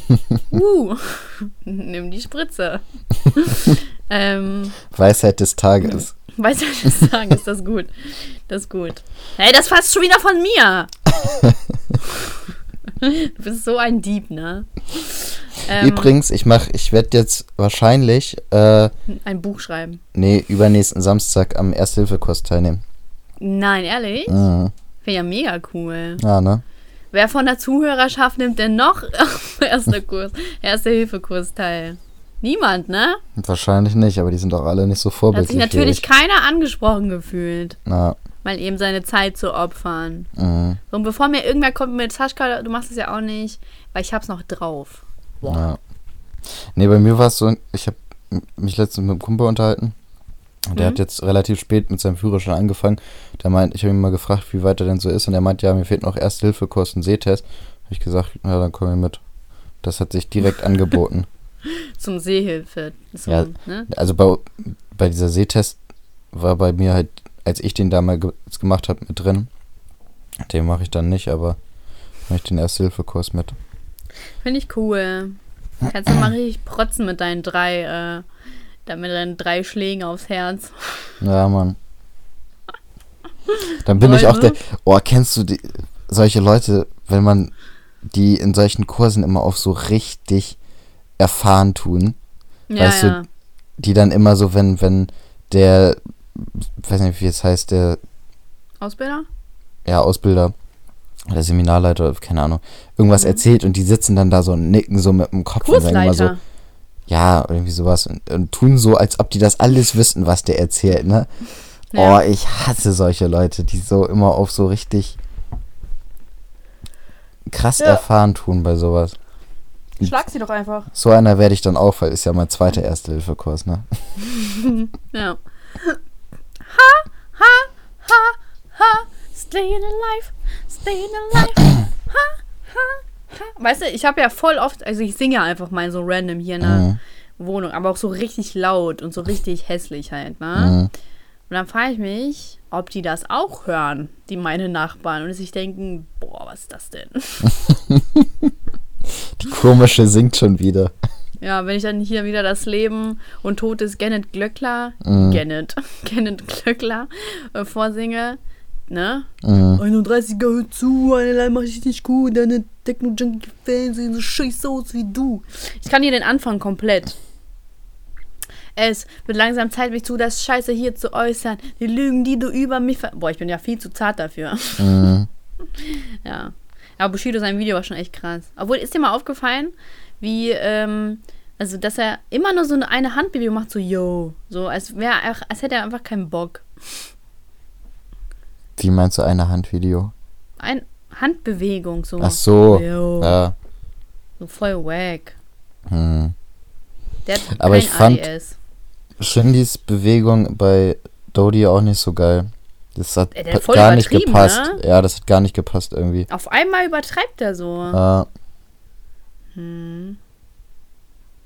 uh, nimm die Spritze. ähm, Weisheit des Tages. du, was ich sagen? Ist das gut? Das ist gut. Hey, das fasst schon wieder von mir. du bist so ein Dieb, ne? Ähm, Übrigens, ich mach, ich werde jetzt wahrscheinlich, äh, Ein Buch schreiben. nee, übernächsten Samstag am Ersthilfekurs teilnehmen. Nein, ehrlich? Mhm. Wäre ja mega cool. Ja, ne? Wer von der Zuhörerschaft nimmt denn noch erster Kurs, erste Hilfekurs teil? Niemand, ne? Wahrscheinlich nicht, aber die sind auch alle nicht so Da hat sich vorbildlich. natürlich keiner angesprochen gefühlt, Na, mal eben seine Zeit zu opfern. mhm. So, und bevor mir irgendwer kommt mit Saschka, du machst es ja auch nicht, weil ich hab's noch drauf. Ja. Nee, bei mir war es so, ich habe mich letztens mit einem Kumpel unterhalten. Und Der Mhm. hat jetzt relativ spät mit seinem Führerschein angefangen. Der meint, ich habe ihn mal gefragt, wie weit er denn so ist. Und er meint, ja, mir fehlt noch Erste-Hilfe-Kurs und Sehtest. Habe ich gesagt, ja, dann komm ich mit. Das hat sich direkt angeboten. Zum Seehilfe. So, Ja. ne? Also bei, bei dieser Sehtest war bei mir halt, als ich den damals ge gemacht habe, mit drin. Den mache ich dann nicht, aber mache ich den Erste-Hilfe-Kurs mit. Finde ich cool. Kannst du mal richtig protzen mit deinen drei, äh, da mit deinen drei Schlägen aufs Herz. Ja, Mann. Dann bin ich auch der. Leute. Oh, kennst du die, solche Leute, wenn man die in solchen Kursen immer auf so richtig erfahren tun, Ja, Weißt du, ja. die dann immer so, wenn, wenn der, weiß nicht, wie es heißt, der Ausbilder? ja, Ausbilder oder Seminarleiter, keine Ahnung, irgendwas Mhm. erzählt und die sitzen dann da so und nicken so mit dem Kopf und sagen immer so, ja, irgendwie sowas und, und tun so, als ob die das alles wissen, was der erzählt, ne? Ja. Oh, ich hasse solche Leute, die so immer auf so richtig krass Ja. erfahren tun bei sowas. Schlag sie doch einfach. So einer werde ich dann auch, weil ist ja mein zweiter Erste-Hilfe-Kurs, ne? Ja. Ha, ha, ha, ha, staying alive, staying alive. Ha, ha, ha. Weißt du, ich habe ja voll oft, also ich singe einfach mal so random hier in der Mhm. Wohnung, aber auch so richtig laut und so richtig hässlich halt, ne? Mhm. Und dann frage ich mich, ob die das auch hören, die meine Nachbarn, und sich denken, boah, was ist das denn? Die komische singt schon wieder. Ja, wenn ich dann hier wieder das Leben und Tod des Gennet Glöckler, Mhm. Gennet, Gennet Glöckler äh, vorsinge, ne? Mhm. 31er, hör zu, allein mach ich nicht gut, deine Techno-Junkie-Fans sehen so scheiße aus wie du. Ich kann hier den Anfang komplett. Es wird langsam Zeit, mich zu das Scheiße hier zu äußern. Die Lügen, die du über mich ver... Boah, ich bin ja viel zu zart dafür. Mhm. Ja. Aber Bushido, sein Video war schon echt krass. Obwohl, ist dir mal aufgefallen, wie, ähm, also, dass er immer nur so eine, Handbewegung macht, so, yo. So, als wäre er, als hätte er einfach keinen Bock. Wie meinst du eine Handvideo? Ein Handbewegung, so. Ach so. Yo. Ja. So voll wack. Hm. Der hat Aber ich fand- ADS. Shindys Bewegung bei Dodie auch nicht so geil. Das hat hat voll gar nicht gepasst. ne? Ja, das hat gar nicht gepasst irgendwie. Auf einmal übertreibt er so. Ja. Hm.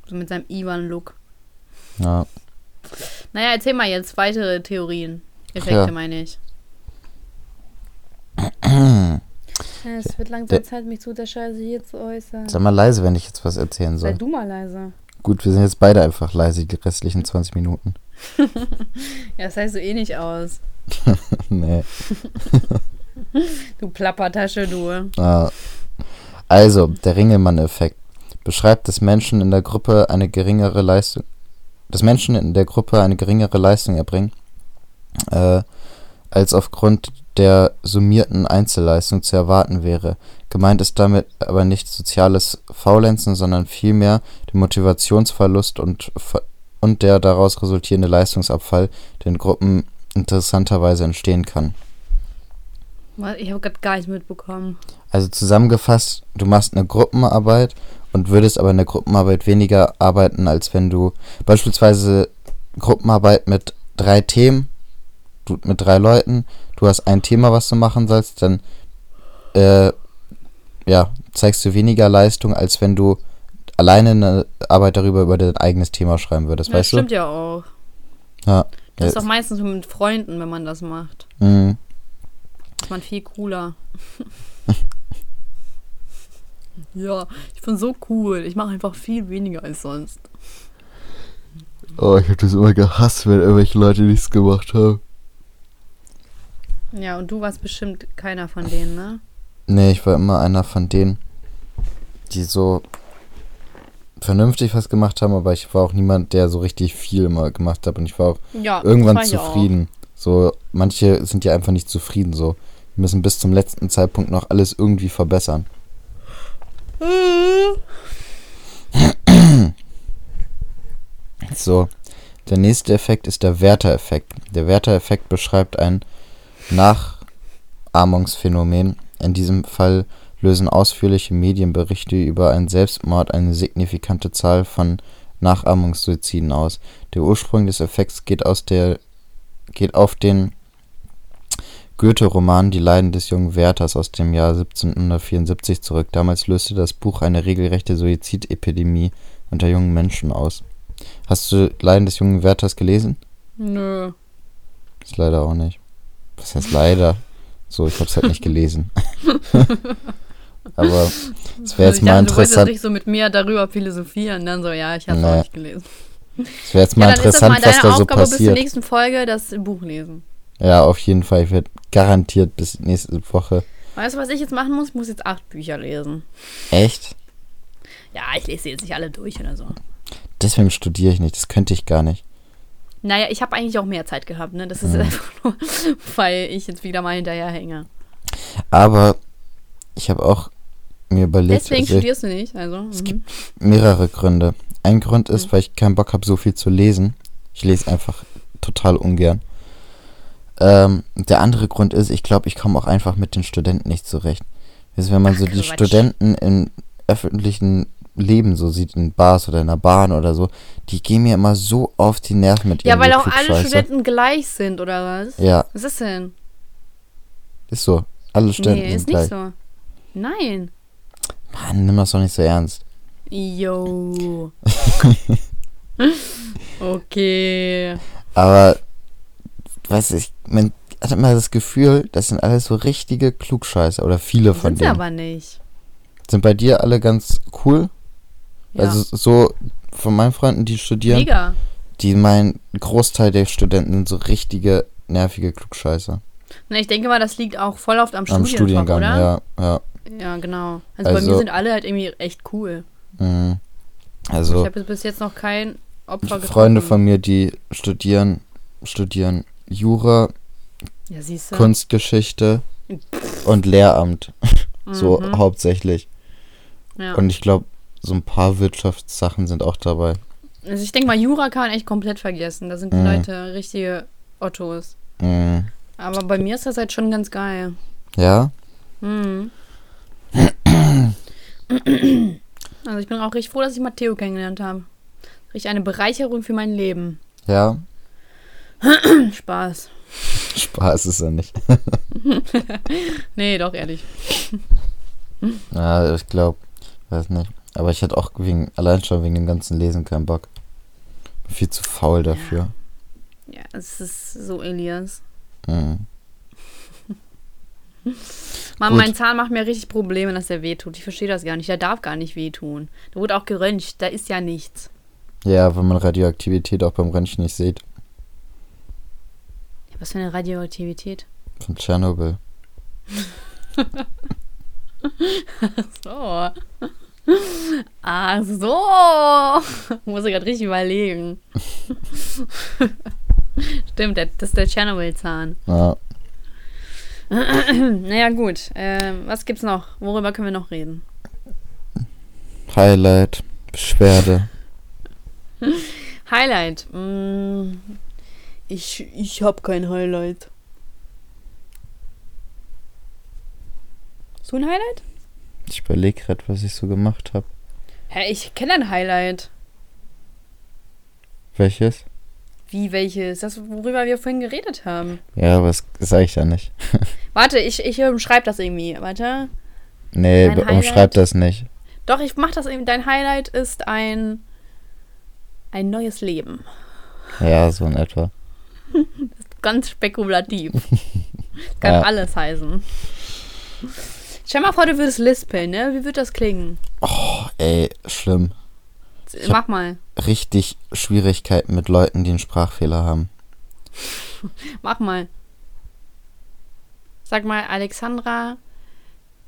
So mit seinem Ivan-Look. ja. Naja, erzähl mal jetzt weitere Theorien. Effekte Ja. meine ich. Es wird langsam Der- Zeit, mich zu der Scheiße hier zu äußern. Sei mal leise, wenn ich jetzt was erzählen Sei soll. du mal leise. Gut, wir sind jetzt beide einfach leise, die restlichen 20 Minuten. Ja, das heißt so eh nicht aus. nee. Du Plappertasche, du. Ja. Also, der Ringelmann-Effekt beschreibt, dass Menschen in der Gruppe eine geringere Leistung, dass Menschen in der Gruppe eine geringere Leistung erbringen, äh, als aufgrund der summierten Einzelleistung zu erwarten wäre. Gemeint ist damit aber nicht soziales Faulenzen, sondern vielmehr der Motivationsverlust und, der daraus resultierende Leistungsabfall, der in Gruppen interessanterweise entstehen kann. Ich habe gerade gar nichts mitbekommen. Also zusammengefasst, du machst eine Gruppenarbeit und würdest aber in der Gruppenarbeit weniger arbeiten, als wenn du beispielsweise Gruppenarbeit mit drei Themen, du, mit drei Leuten, du hast ein Thema, was du machen sollst, dann äh, ja, zeigst du weniger Leistung, als wenn du alleine eine Arbeit darüber über dein eigenes Thema schreiben würdest, das weißt stimmt ja auch. Ja. Das ist Ja. doch meistens mit Freunden, wenn man das macht. Mhm. ist man viel cooler. ja, ich bin so cool. Ich mache einfach viel weniger als sonst. Oh, ich hab das immer gehasst, wenn irgendwelche Leute nichts gemacht haben. Ja, und du warst bestimmt keiner von denen, ne? Nee, ich war immer einer von denen, die so vernünftig was gemacht haben, aber ich war auch niemand, der so richtig viel immer gemacht hat und ich war auch Ja, irgendwann war zufrieden. So, manche sind ja einfach nicht zufrieden so. Die müssen bis zum letzten Zeitpunkt noch alles irgendwie verbessern. Auch. So, der nächste Effekt ist der Werther-Effekt. Der Werther-Effekt beschreibt ein Nachahmungsphänomen. In diesem Fall lösen ausführliche Medienberichte über einen Selbstmord eine signifikante Zahl von Nachahmungssuiziden aus. Der Ursprung des Effekts geht aus der geht auf den Goethe-Roman Die Leiden des jungen Werthers aus dem Jahr 1774 zurück. Damals löste das Buch eine regelrechte Suizidepidemie unter jungen Menschen aus. Hast du Leiden des jungen Werthers gelesen? Nö. Ist leider auch nicht. Was heißt leider? So, ich hab's halt nicht gelesen. Aber es wäre jetzt ich mal dachte, Du interessant. nicht so mit mir darüber philosophieren. Dann so, ja, ich habe es Nee. auch nicht gelesen. Es wäre jetzt mal ja, das mal interessant, was da so Aufgabe bis zur passiert. nächsten Folge, das Buch lesen. Ja, auf jeden Fall. Ich werde garantiert bis nächste Woche. Weißt du, was ich jetzt machen muss? Ich muss jetzt acht Bücher lesen. Echt? Ja, ich lese sie jetzt nicht alle durch oder so. Deswegen studiere ich nicht. Das könnte ich gar nicht. Naja, ich habe eigentlich auch mehr Zeit gehabt, ne? Das ist Mhm. einfach nur, weil ich jetzt wieder mal hinterherhänge. Aber ich habe auch mir überlegt, Deswegen also studierst du nicht, also. Mhm. gibt- mehrere Gründe. Ein Grund ist, Mhm. weil ich keinen Bock habe, so viel zu lesen. Ich lese einfach total ungern. Ähm, der andere Grund ist, ich glaube, ich komme auch einfach mit den Studenten nicht zurecht. Also wenn man Ach, so die Quatsch. Studenten im öffentlichen Leben so sieht, in Bars oder in der Bahn oder so, die gehen mir immer so auf die Nerven mit Ja, weil auch alle. Studenten gleich sind, oder was? Ja, Was ist denn? ist so. Alle Studenten nee, sind ist gleich. nicht so. Nein. Mann, nimm das doch nicht so ernst. Yo. okay. Aber, weißt du, ich, man hat immer das Gefühl, das sind alles so richtige Klugscheißer oder viele von Sind sie denen. aber nicht. Sind bei dir alle ganz cool? Ja. Also so von meinen Freunden, die studieren, Mega. die meinen, Großteil der Studenten sind so richtige nervige Klugscheißer. Na, ich denke mal, das liegt auch voll oft am, Am Studiengang, oder? ja, ja. Ja, genau. Also, bei Also- mir sind alle halt irgendwie echt cool. Mhm. Ich Also habe bis jetzt noch kein Opfer getroffen. Freunde von mir, die studieren, studieren Jura, Ja. Kunstgeschichte und Lehramt. So Mhm. hauptsächlich. Ja. Und ich glaube, so ein paar Wirtschaftssachen sind auch dabei. Also ich denke mal, Jura kann man echt komplett vergessen. Da sind die Mhm. Leute richtige Ottos. Mhm. Aber bei mir ist das halt schon ganz geil. Ja? Mhm. Also ich bin auch richtig froh, dass ich Matteo kennengelernt habe. Richtig eine Bereicherung für mein Leben. Ja? Spaß. Spaß ist er nicht. Nee, doch, ehrlich. Ja, ich glaube, weiß nicht. Aber ich hatte auch wegen, allein schon wegen dem ganzen Lesen keinen Bock. Viel zu faul dafür. Ja, es ist so Elias. Mhm. Mann, mein Zahn macht mir richtig Probleme, dass er wehtut. Ich verstehe das gar nicht. Der darf gar nicht wehtun. Da wurde auch geröntgt. Da ist ja nichts. Ja, wenn man Radioaktivität auch beim Röntgen nicht sieht. Ja, was für eine Radioaktivität. Von Tschernobyl. So. Ach so. Muss ich gerade richtig überlegen. Stimmt, das ist der Tschernobyl-Zahn. Ja. Naja, gut. Ähm, was gibt's noch? Worüber können wir noch reden? Highlight, Beschwerde. Highlight. Mm, ich ich habe kein Highlight. So ein Highlight? Ich überlege gerade, was ich so gemacht habe. Hä, ich kenne ein Highlight. Welches? Wie welches? Das, worüber wir vorhin geredet haben. Ja, aber das sage ich ja nicht. Warte, ich, ich schreibe das irgendwie. Warte. Nee, Ein be- umschreib Highlight? das nicht. Doch, ich mach das eben. Dein Highlight ist ein, ein neues Leben. Ja, so in etwa. Ganz spekulativ. Kann Ja. alles heißen. Stell mal vor, du würdest lispeln, ne? Wie wird das klingen? Oh, ey, schlimm. hab- Mach mal. Richtig Schwierigkeiten mit Leuten, die einen Sprachfehler haben. Mach mal. Sag mal, Alexandra,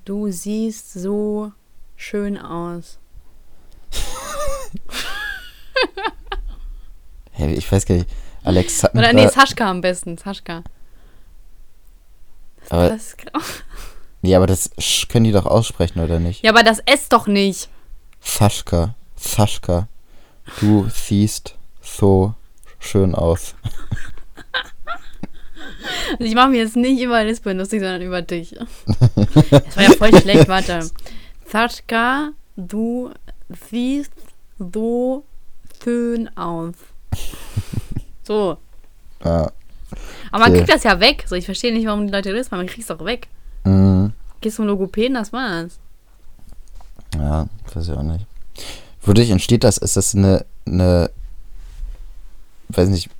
du siehst so schön aus. Hey, ich weiß gar nicht. Alexandra. Oder nee, Saschka am besten. Saschka. aber, Das, nee, aber das Sch können die doch aussprechen, oder nicht? ja, aber das S doch nicht. Saschka. Saschka. Du siehst so schön aus. Also ich mache mir jetzt nicht über Lisbon lustig, sondern über dich. Das war ja voll schlecht, warte. Saschka, du siehst so schön aus. So. Ja. Aber man Okay. kriegt das ja weg. So, ich verstehe nicht, warum die Leute das machen. Man kriegt es doch weg. Mhm. Gehst zum Logopäden, das war's. Ja, weiß ich auch nicht. Wodurch entsteht das? Ist das eine, eine weiß nicht,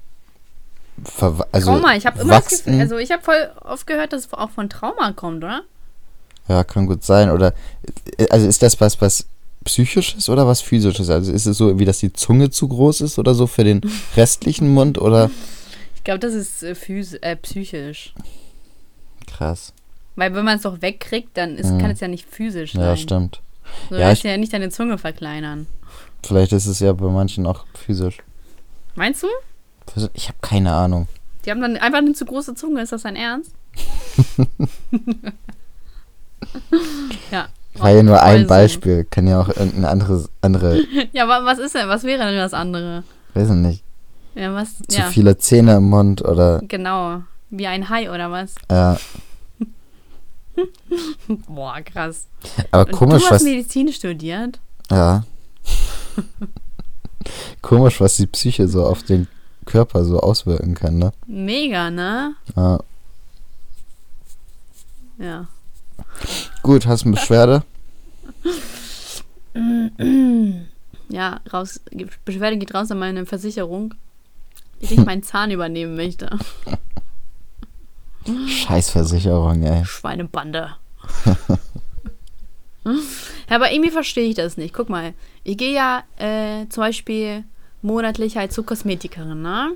Verwa also Trauma, ich habe immer das Gefühl, also ich habe voll oft gehört, dass es auch von Trauma kommt, oder? Ja, kann gut sein. Oder, also ist das was, was psychisches oder was physisches? Also ist es so, wie dass die Zunge zu groß ist oder so für den restlichen Mund oder? Ich glaube, das ist äh, äh, psychisch. Krass. Weil wenn man es doch wegkriegt, dann ist, Mhm. kann es ja nicht physisch sein. Ja, stimmt. So, Ja, ja, ich- ja nicht deine Zunge verkleinern. Vielleicht ist es ja bei manchen auch physisch. Meinst du? Ich habe keine Ahnung. Die haben dann einfach eine zu große Zunge, ist das dein Ernst? ja. War ja nur ein Voll Beispiel. Kann ja auch irgendeine andere, andere. Ja, aber was ist denn? Was wäre denn das andere? weiß ich nicht, Ja, was? zu ja, viele Zähne im Mund oder, genau. Wie ein Hai oder was? ja. Boah, krass. Aber Und komisch, du hast was, Medizin studiert? ja. komisch, was die Psyche so auf den Körper so auswirken kann, ne? Mega, ne? Ja. Ja. Gut, hast du eine Beschwerde? Ja, raus. Beschwerde geht raus an meine Versicherung, die ich meinen Zahn übernehmen möchte. Scheißversicherung, ey. Schweinebande. ja, aber irgendwie verstehe ich das nicht. Guck mal, ich gehe ja äh, zum Beispiel monatlich halt zur Kosmetikerin, ne?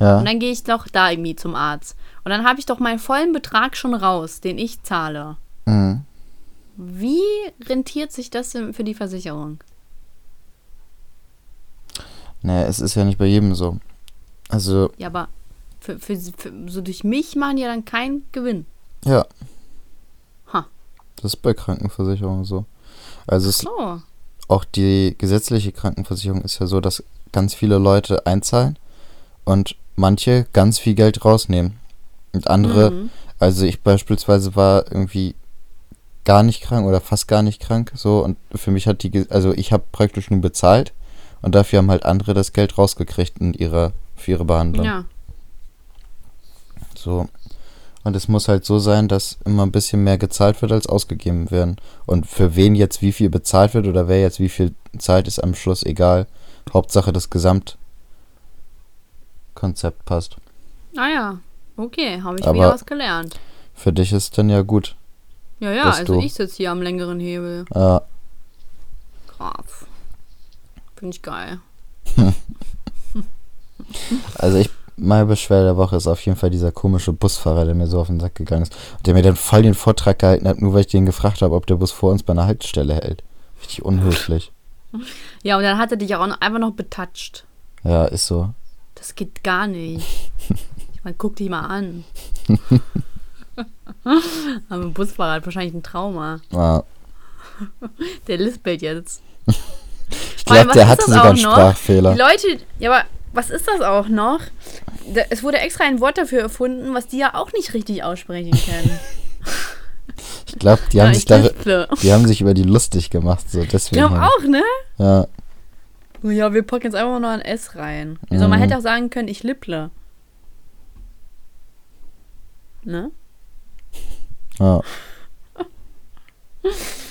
Ja. Und dann gehe ich doch da irgendwie zum Arzt. Und dann habe ich doch meinen vollen Betrag schon raus, den ich zahle. Mhm. Wie rentiert sich das denn für die Versicherung? Naja, es ist ja nicht bei jedem so. Also, Ja, aber für, für, für, so durch mich machen die ja dann keinen Gewinn. ja. Ha. Das ist bei Krankenversicherungen so. Also es, So. auch die gesetzliche Krankenversicherung ist ja so, dass ganz viele Leute einzahlen und manche ganz viel Geld rausnehmen. Und andere, Mhm. also ich beispielsweise war irgendwie gar nicht krank oder fast gar nicht krank, so und für mich hat die, also ich habe praktisch nur bezahlt und dafür haben halt andere das Geld rausgekriegt in ihrer, für ihre Behandlung. Ja. So. Und es muss halt so sein, dass immer ein bisschen mehr gezahlt wird, als ausgegeben werden. Und für wen jetzt wie viel bezahlt wird oder wer jetzt wie viel zahlt, ist am Schluss egal. Hauptsache das Gesamtkonzept passt. Ah ja. Okay, habe ich Aber- wieder was gelernt. Für dich ist dann ja gut. Ja, ja, also du- ich sitze hier am längeren Hebel. Äh, Krass. Finde ich geil. also ich, meine Beschwerde der Woche ist auf jeden Fall dieser komische Busfahrer, der mir so auf den Sack gegangen ist. Und der mir dann voll den Vortrag gehalten hat, nur weil ich den gefragt habe, ob der Bus vor uns bei einer Haltestelle hält. Richtig unhöflich. Ja, und dann hat er dich auch noch, einfach noch betatscht. Ja, ist so. Das geht gar nicht. Ich meine, guck dich mal an. Aber ein Busfahrer hat wahrscheinlich ein Trauma. Ja. Der lispelt jetzt. Ich glaube, der hatte sogar einen noch? Sprachfehler. Die Leute, ja, aber was ist das auch noch? Da, es wurde extra ein Wort dafür erfunden, was die ja auch nicht richtig aussprechen können. Ich glaube, die, Ja, haben ich sich da, lisple. die haben sich über die lustig gemacht. So, Ich deswegen. glaube haben- auch, ne? Ja, So, ja, wir packen jetzt einfach noch ein S rein. Also man Mhm. hätte auch sagen können, ich lipple. Ne? ja.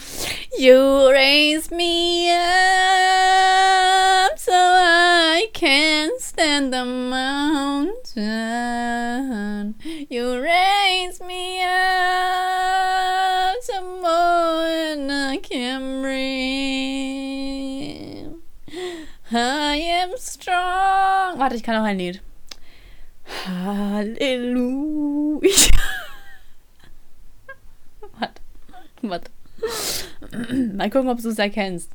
You raise me up so I can stand the mountain. You raise me up some more than I can breathe. I am strong. Warte, ich kann noch ein Lied. Halleluja. Warte. Warte. Mal gucken, ob du es erkennst.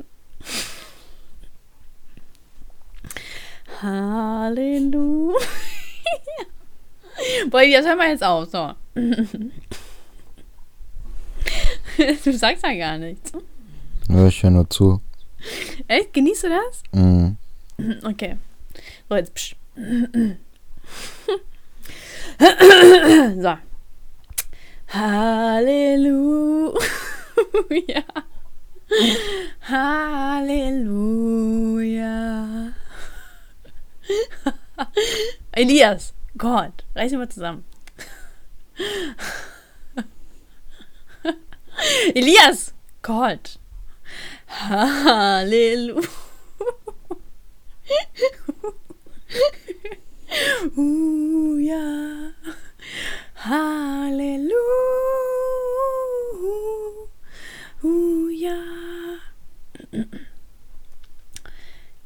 Halleluja. Boah, das hören wir jetzt auf. So. Du sagst ja gar nichts. Ja, ich höre nur zu. Echt? Genießt du das? Mhm. Okay. So, jetzt. Psch. So. Halleluja. Halleluja. Elias, Gott, reiß dich mal zusammen. Elias, Gott. Halleluja. Halleluja. Halleluja.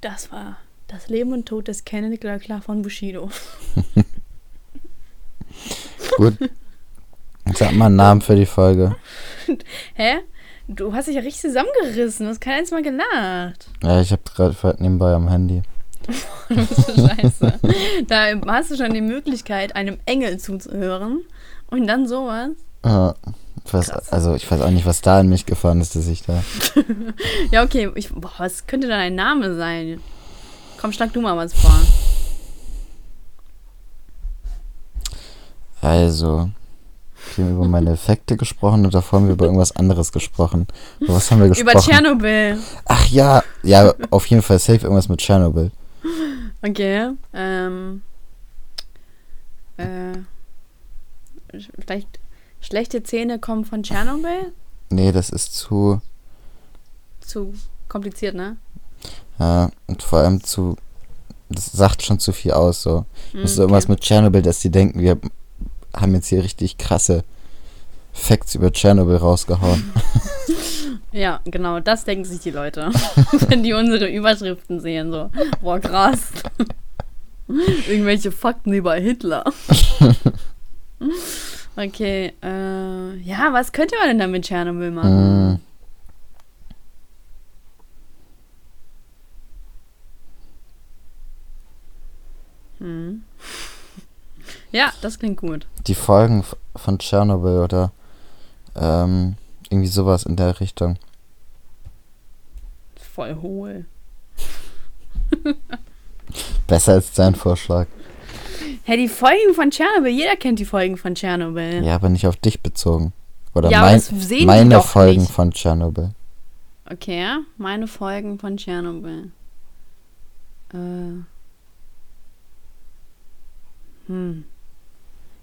Das war das Leben und Tod des Kennedy Glöckler von Bushido. Gut. Sag mal einen Namen für die Folge. Hä? Du hast dich ja richtig zusammengerissen. Du hast kein einziges Mal gelacht. Ja, ich habe gerade nebenbei am Handy. Du bist so scheiße. Da hast du schon die Möglichkeit, einem Engel zuzuhören. Und dann sowas. Ja, weiß, also ich weiß auch nicht, was da in mich gefahren ist, dass ich da. Ja, okay. Ich, boah, was könnte dann ein Name sein? Komm, schlag du mal was vor. Also, wir haben über meine Effekte gesprochen und davor haben wir über irgendwas anderes gesprochen. Über was haben wir gesprochen? Über Tschernobyl. Ach ja, ja, auf jeden Fall safe irgendwas mit Tschernobyl. Okay. Ähm. Äh. Vielleicht schlechte Zähne kommen von Tschernobyl? Nee, das ist zu, Zu kompliziert, ne? ja, und vor allem zu, das sagt schon zu viel aus, so. Hm, Das ist irgendwas okay. mit Tschernobyl, dass die denken, wir haben jetzt hier richtig krasse Facts über Tschernobyl rausgehauen. Ja, genau, das denken sich die Leute, wenn die unsere Überschriften sehen. So, boah, krass. Irgendwelche Fakten über Hitler. Okay, äh, ja, was könnte man denn da mit Tschernobyl machen? Mm, Hm. Ja, das klingt gut. die Folgen von Tschernobyl oder ähm, irgendwie sowas in der Richtung. Voll hohl. Besser als dein Vorschlag. Hä, die Folgen von Tschernobyl, jeder kennt die Folgen von Tschernobyl. Ja, aber nicht auf dich bezogen. Oder Ja, mein, meine Folgen nicht. von Tschernobyl. Okay, meine Folgen von Tschernobyl. Äh. Hm.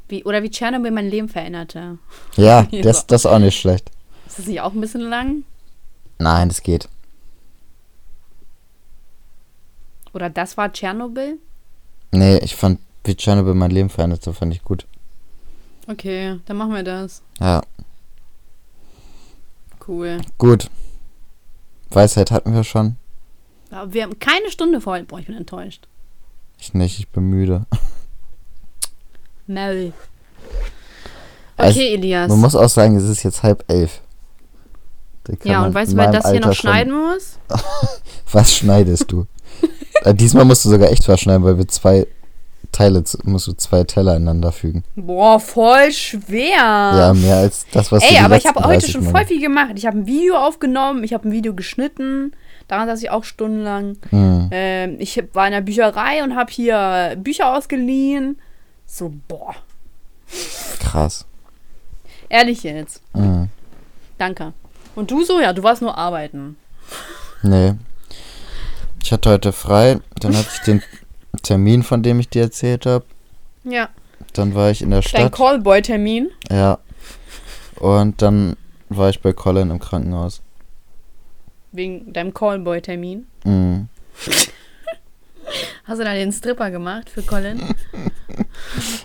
Wie, oder wie Tschernobyl mein Leben veränderte. Ja, Ja. das, das ist auch nicht schlecht. Ist das nicht auch ein bisschen lang? Nein, das geht. Oder das war Tschernobyl? Nee, ich fand, wie Tschernobyl mein Leben veränderte, fand ich gut. Okay, dann machen wir das. Ja, Cool. gut. Weisheit hatten wir schon. Aber wir haben keine Stunde voll. Boah, ich bin enttäuscht. Ich nicht, ich bin müde. Mel. Also, Okay, Elias. Man muss auch sagen, es ist jetzt halb elf. Ja, und weißt du, wer das hier Alter noch schon- schneiden muss? Was schneidest du? äh, diesmal musst du sogar echt was schneiden, weil wir zwei Teile, musst du zwei Teller ineinander fügen. Boah, voll schwer. Ja, mehr als das, was du Ey, aber ich habe heute 30 schon voll viel gemacht. Ich habe ein Video aufgenommen, ich habe ein Video geschnitten. Daran saß ich auch stundenlang. Hm. Ähm, ich war in der Bücherei und habe hier Bücher ausgeliehen. So, boah. Krass. Ehrlich jetzt. Hm. Danke. Und du so? Ja, du warst nur arbeiten. Nee. Ich hatte heute frei, dann hatte ich den Termin, von dem ich dir erzählt habe. Ja. Dann war ich in der Dein Stadt. Callboy-Termin. Ja. Und dann war ich bei Colin im Krankenhaus. Wegen deinem Callboy-Termin. Mhm. Hast du da den Stripper gemacht für Colin?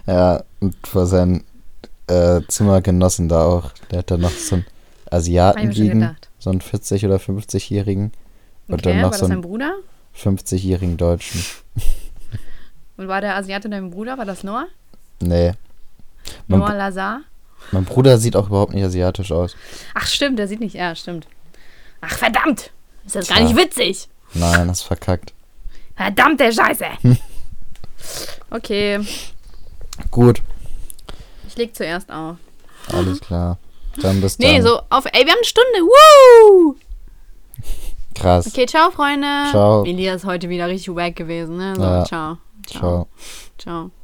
Ja, und vor seinen äh, Zimmergenossen da auch. Der hat da noch so einen Asiaten liegen, so einen 40- oder 50-Jährigen. Und Okay, dann war noch das so einen Bruder? 50-Jährigen Deutschen. Und war der Asiate dein Bruder? War das Noah? Nee. Mein, Noah Lazar? mein Bruder sieht auch überhaupt nicht asiatisch aus. Ach, stimmt, der sieht nicht. Ja, stimmt. Ach, verdammt! Ist das gar Tja. nicht witzig? Nein, das ist verkackt. Verdammte Scheiße! okay, Gut, ich leg zuerst auf. alles klar. Dann bis dann. Nee, so auf. Ey, wir haben eine Stunde. Woo! Krass. Okay, ciao, Freunde. Ciao. Elias ist heute wieder richtig wack gewesen, ne? So, Ja. Ciao. Ciao. Ciao.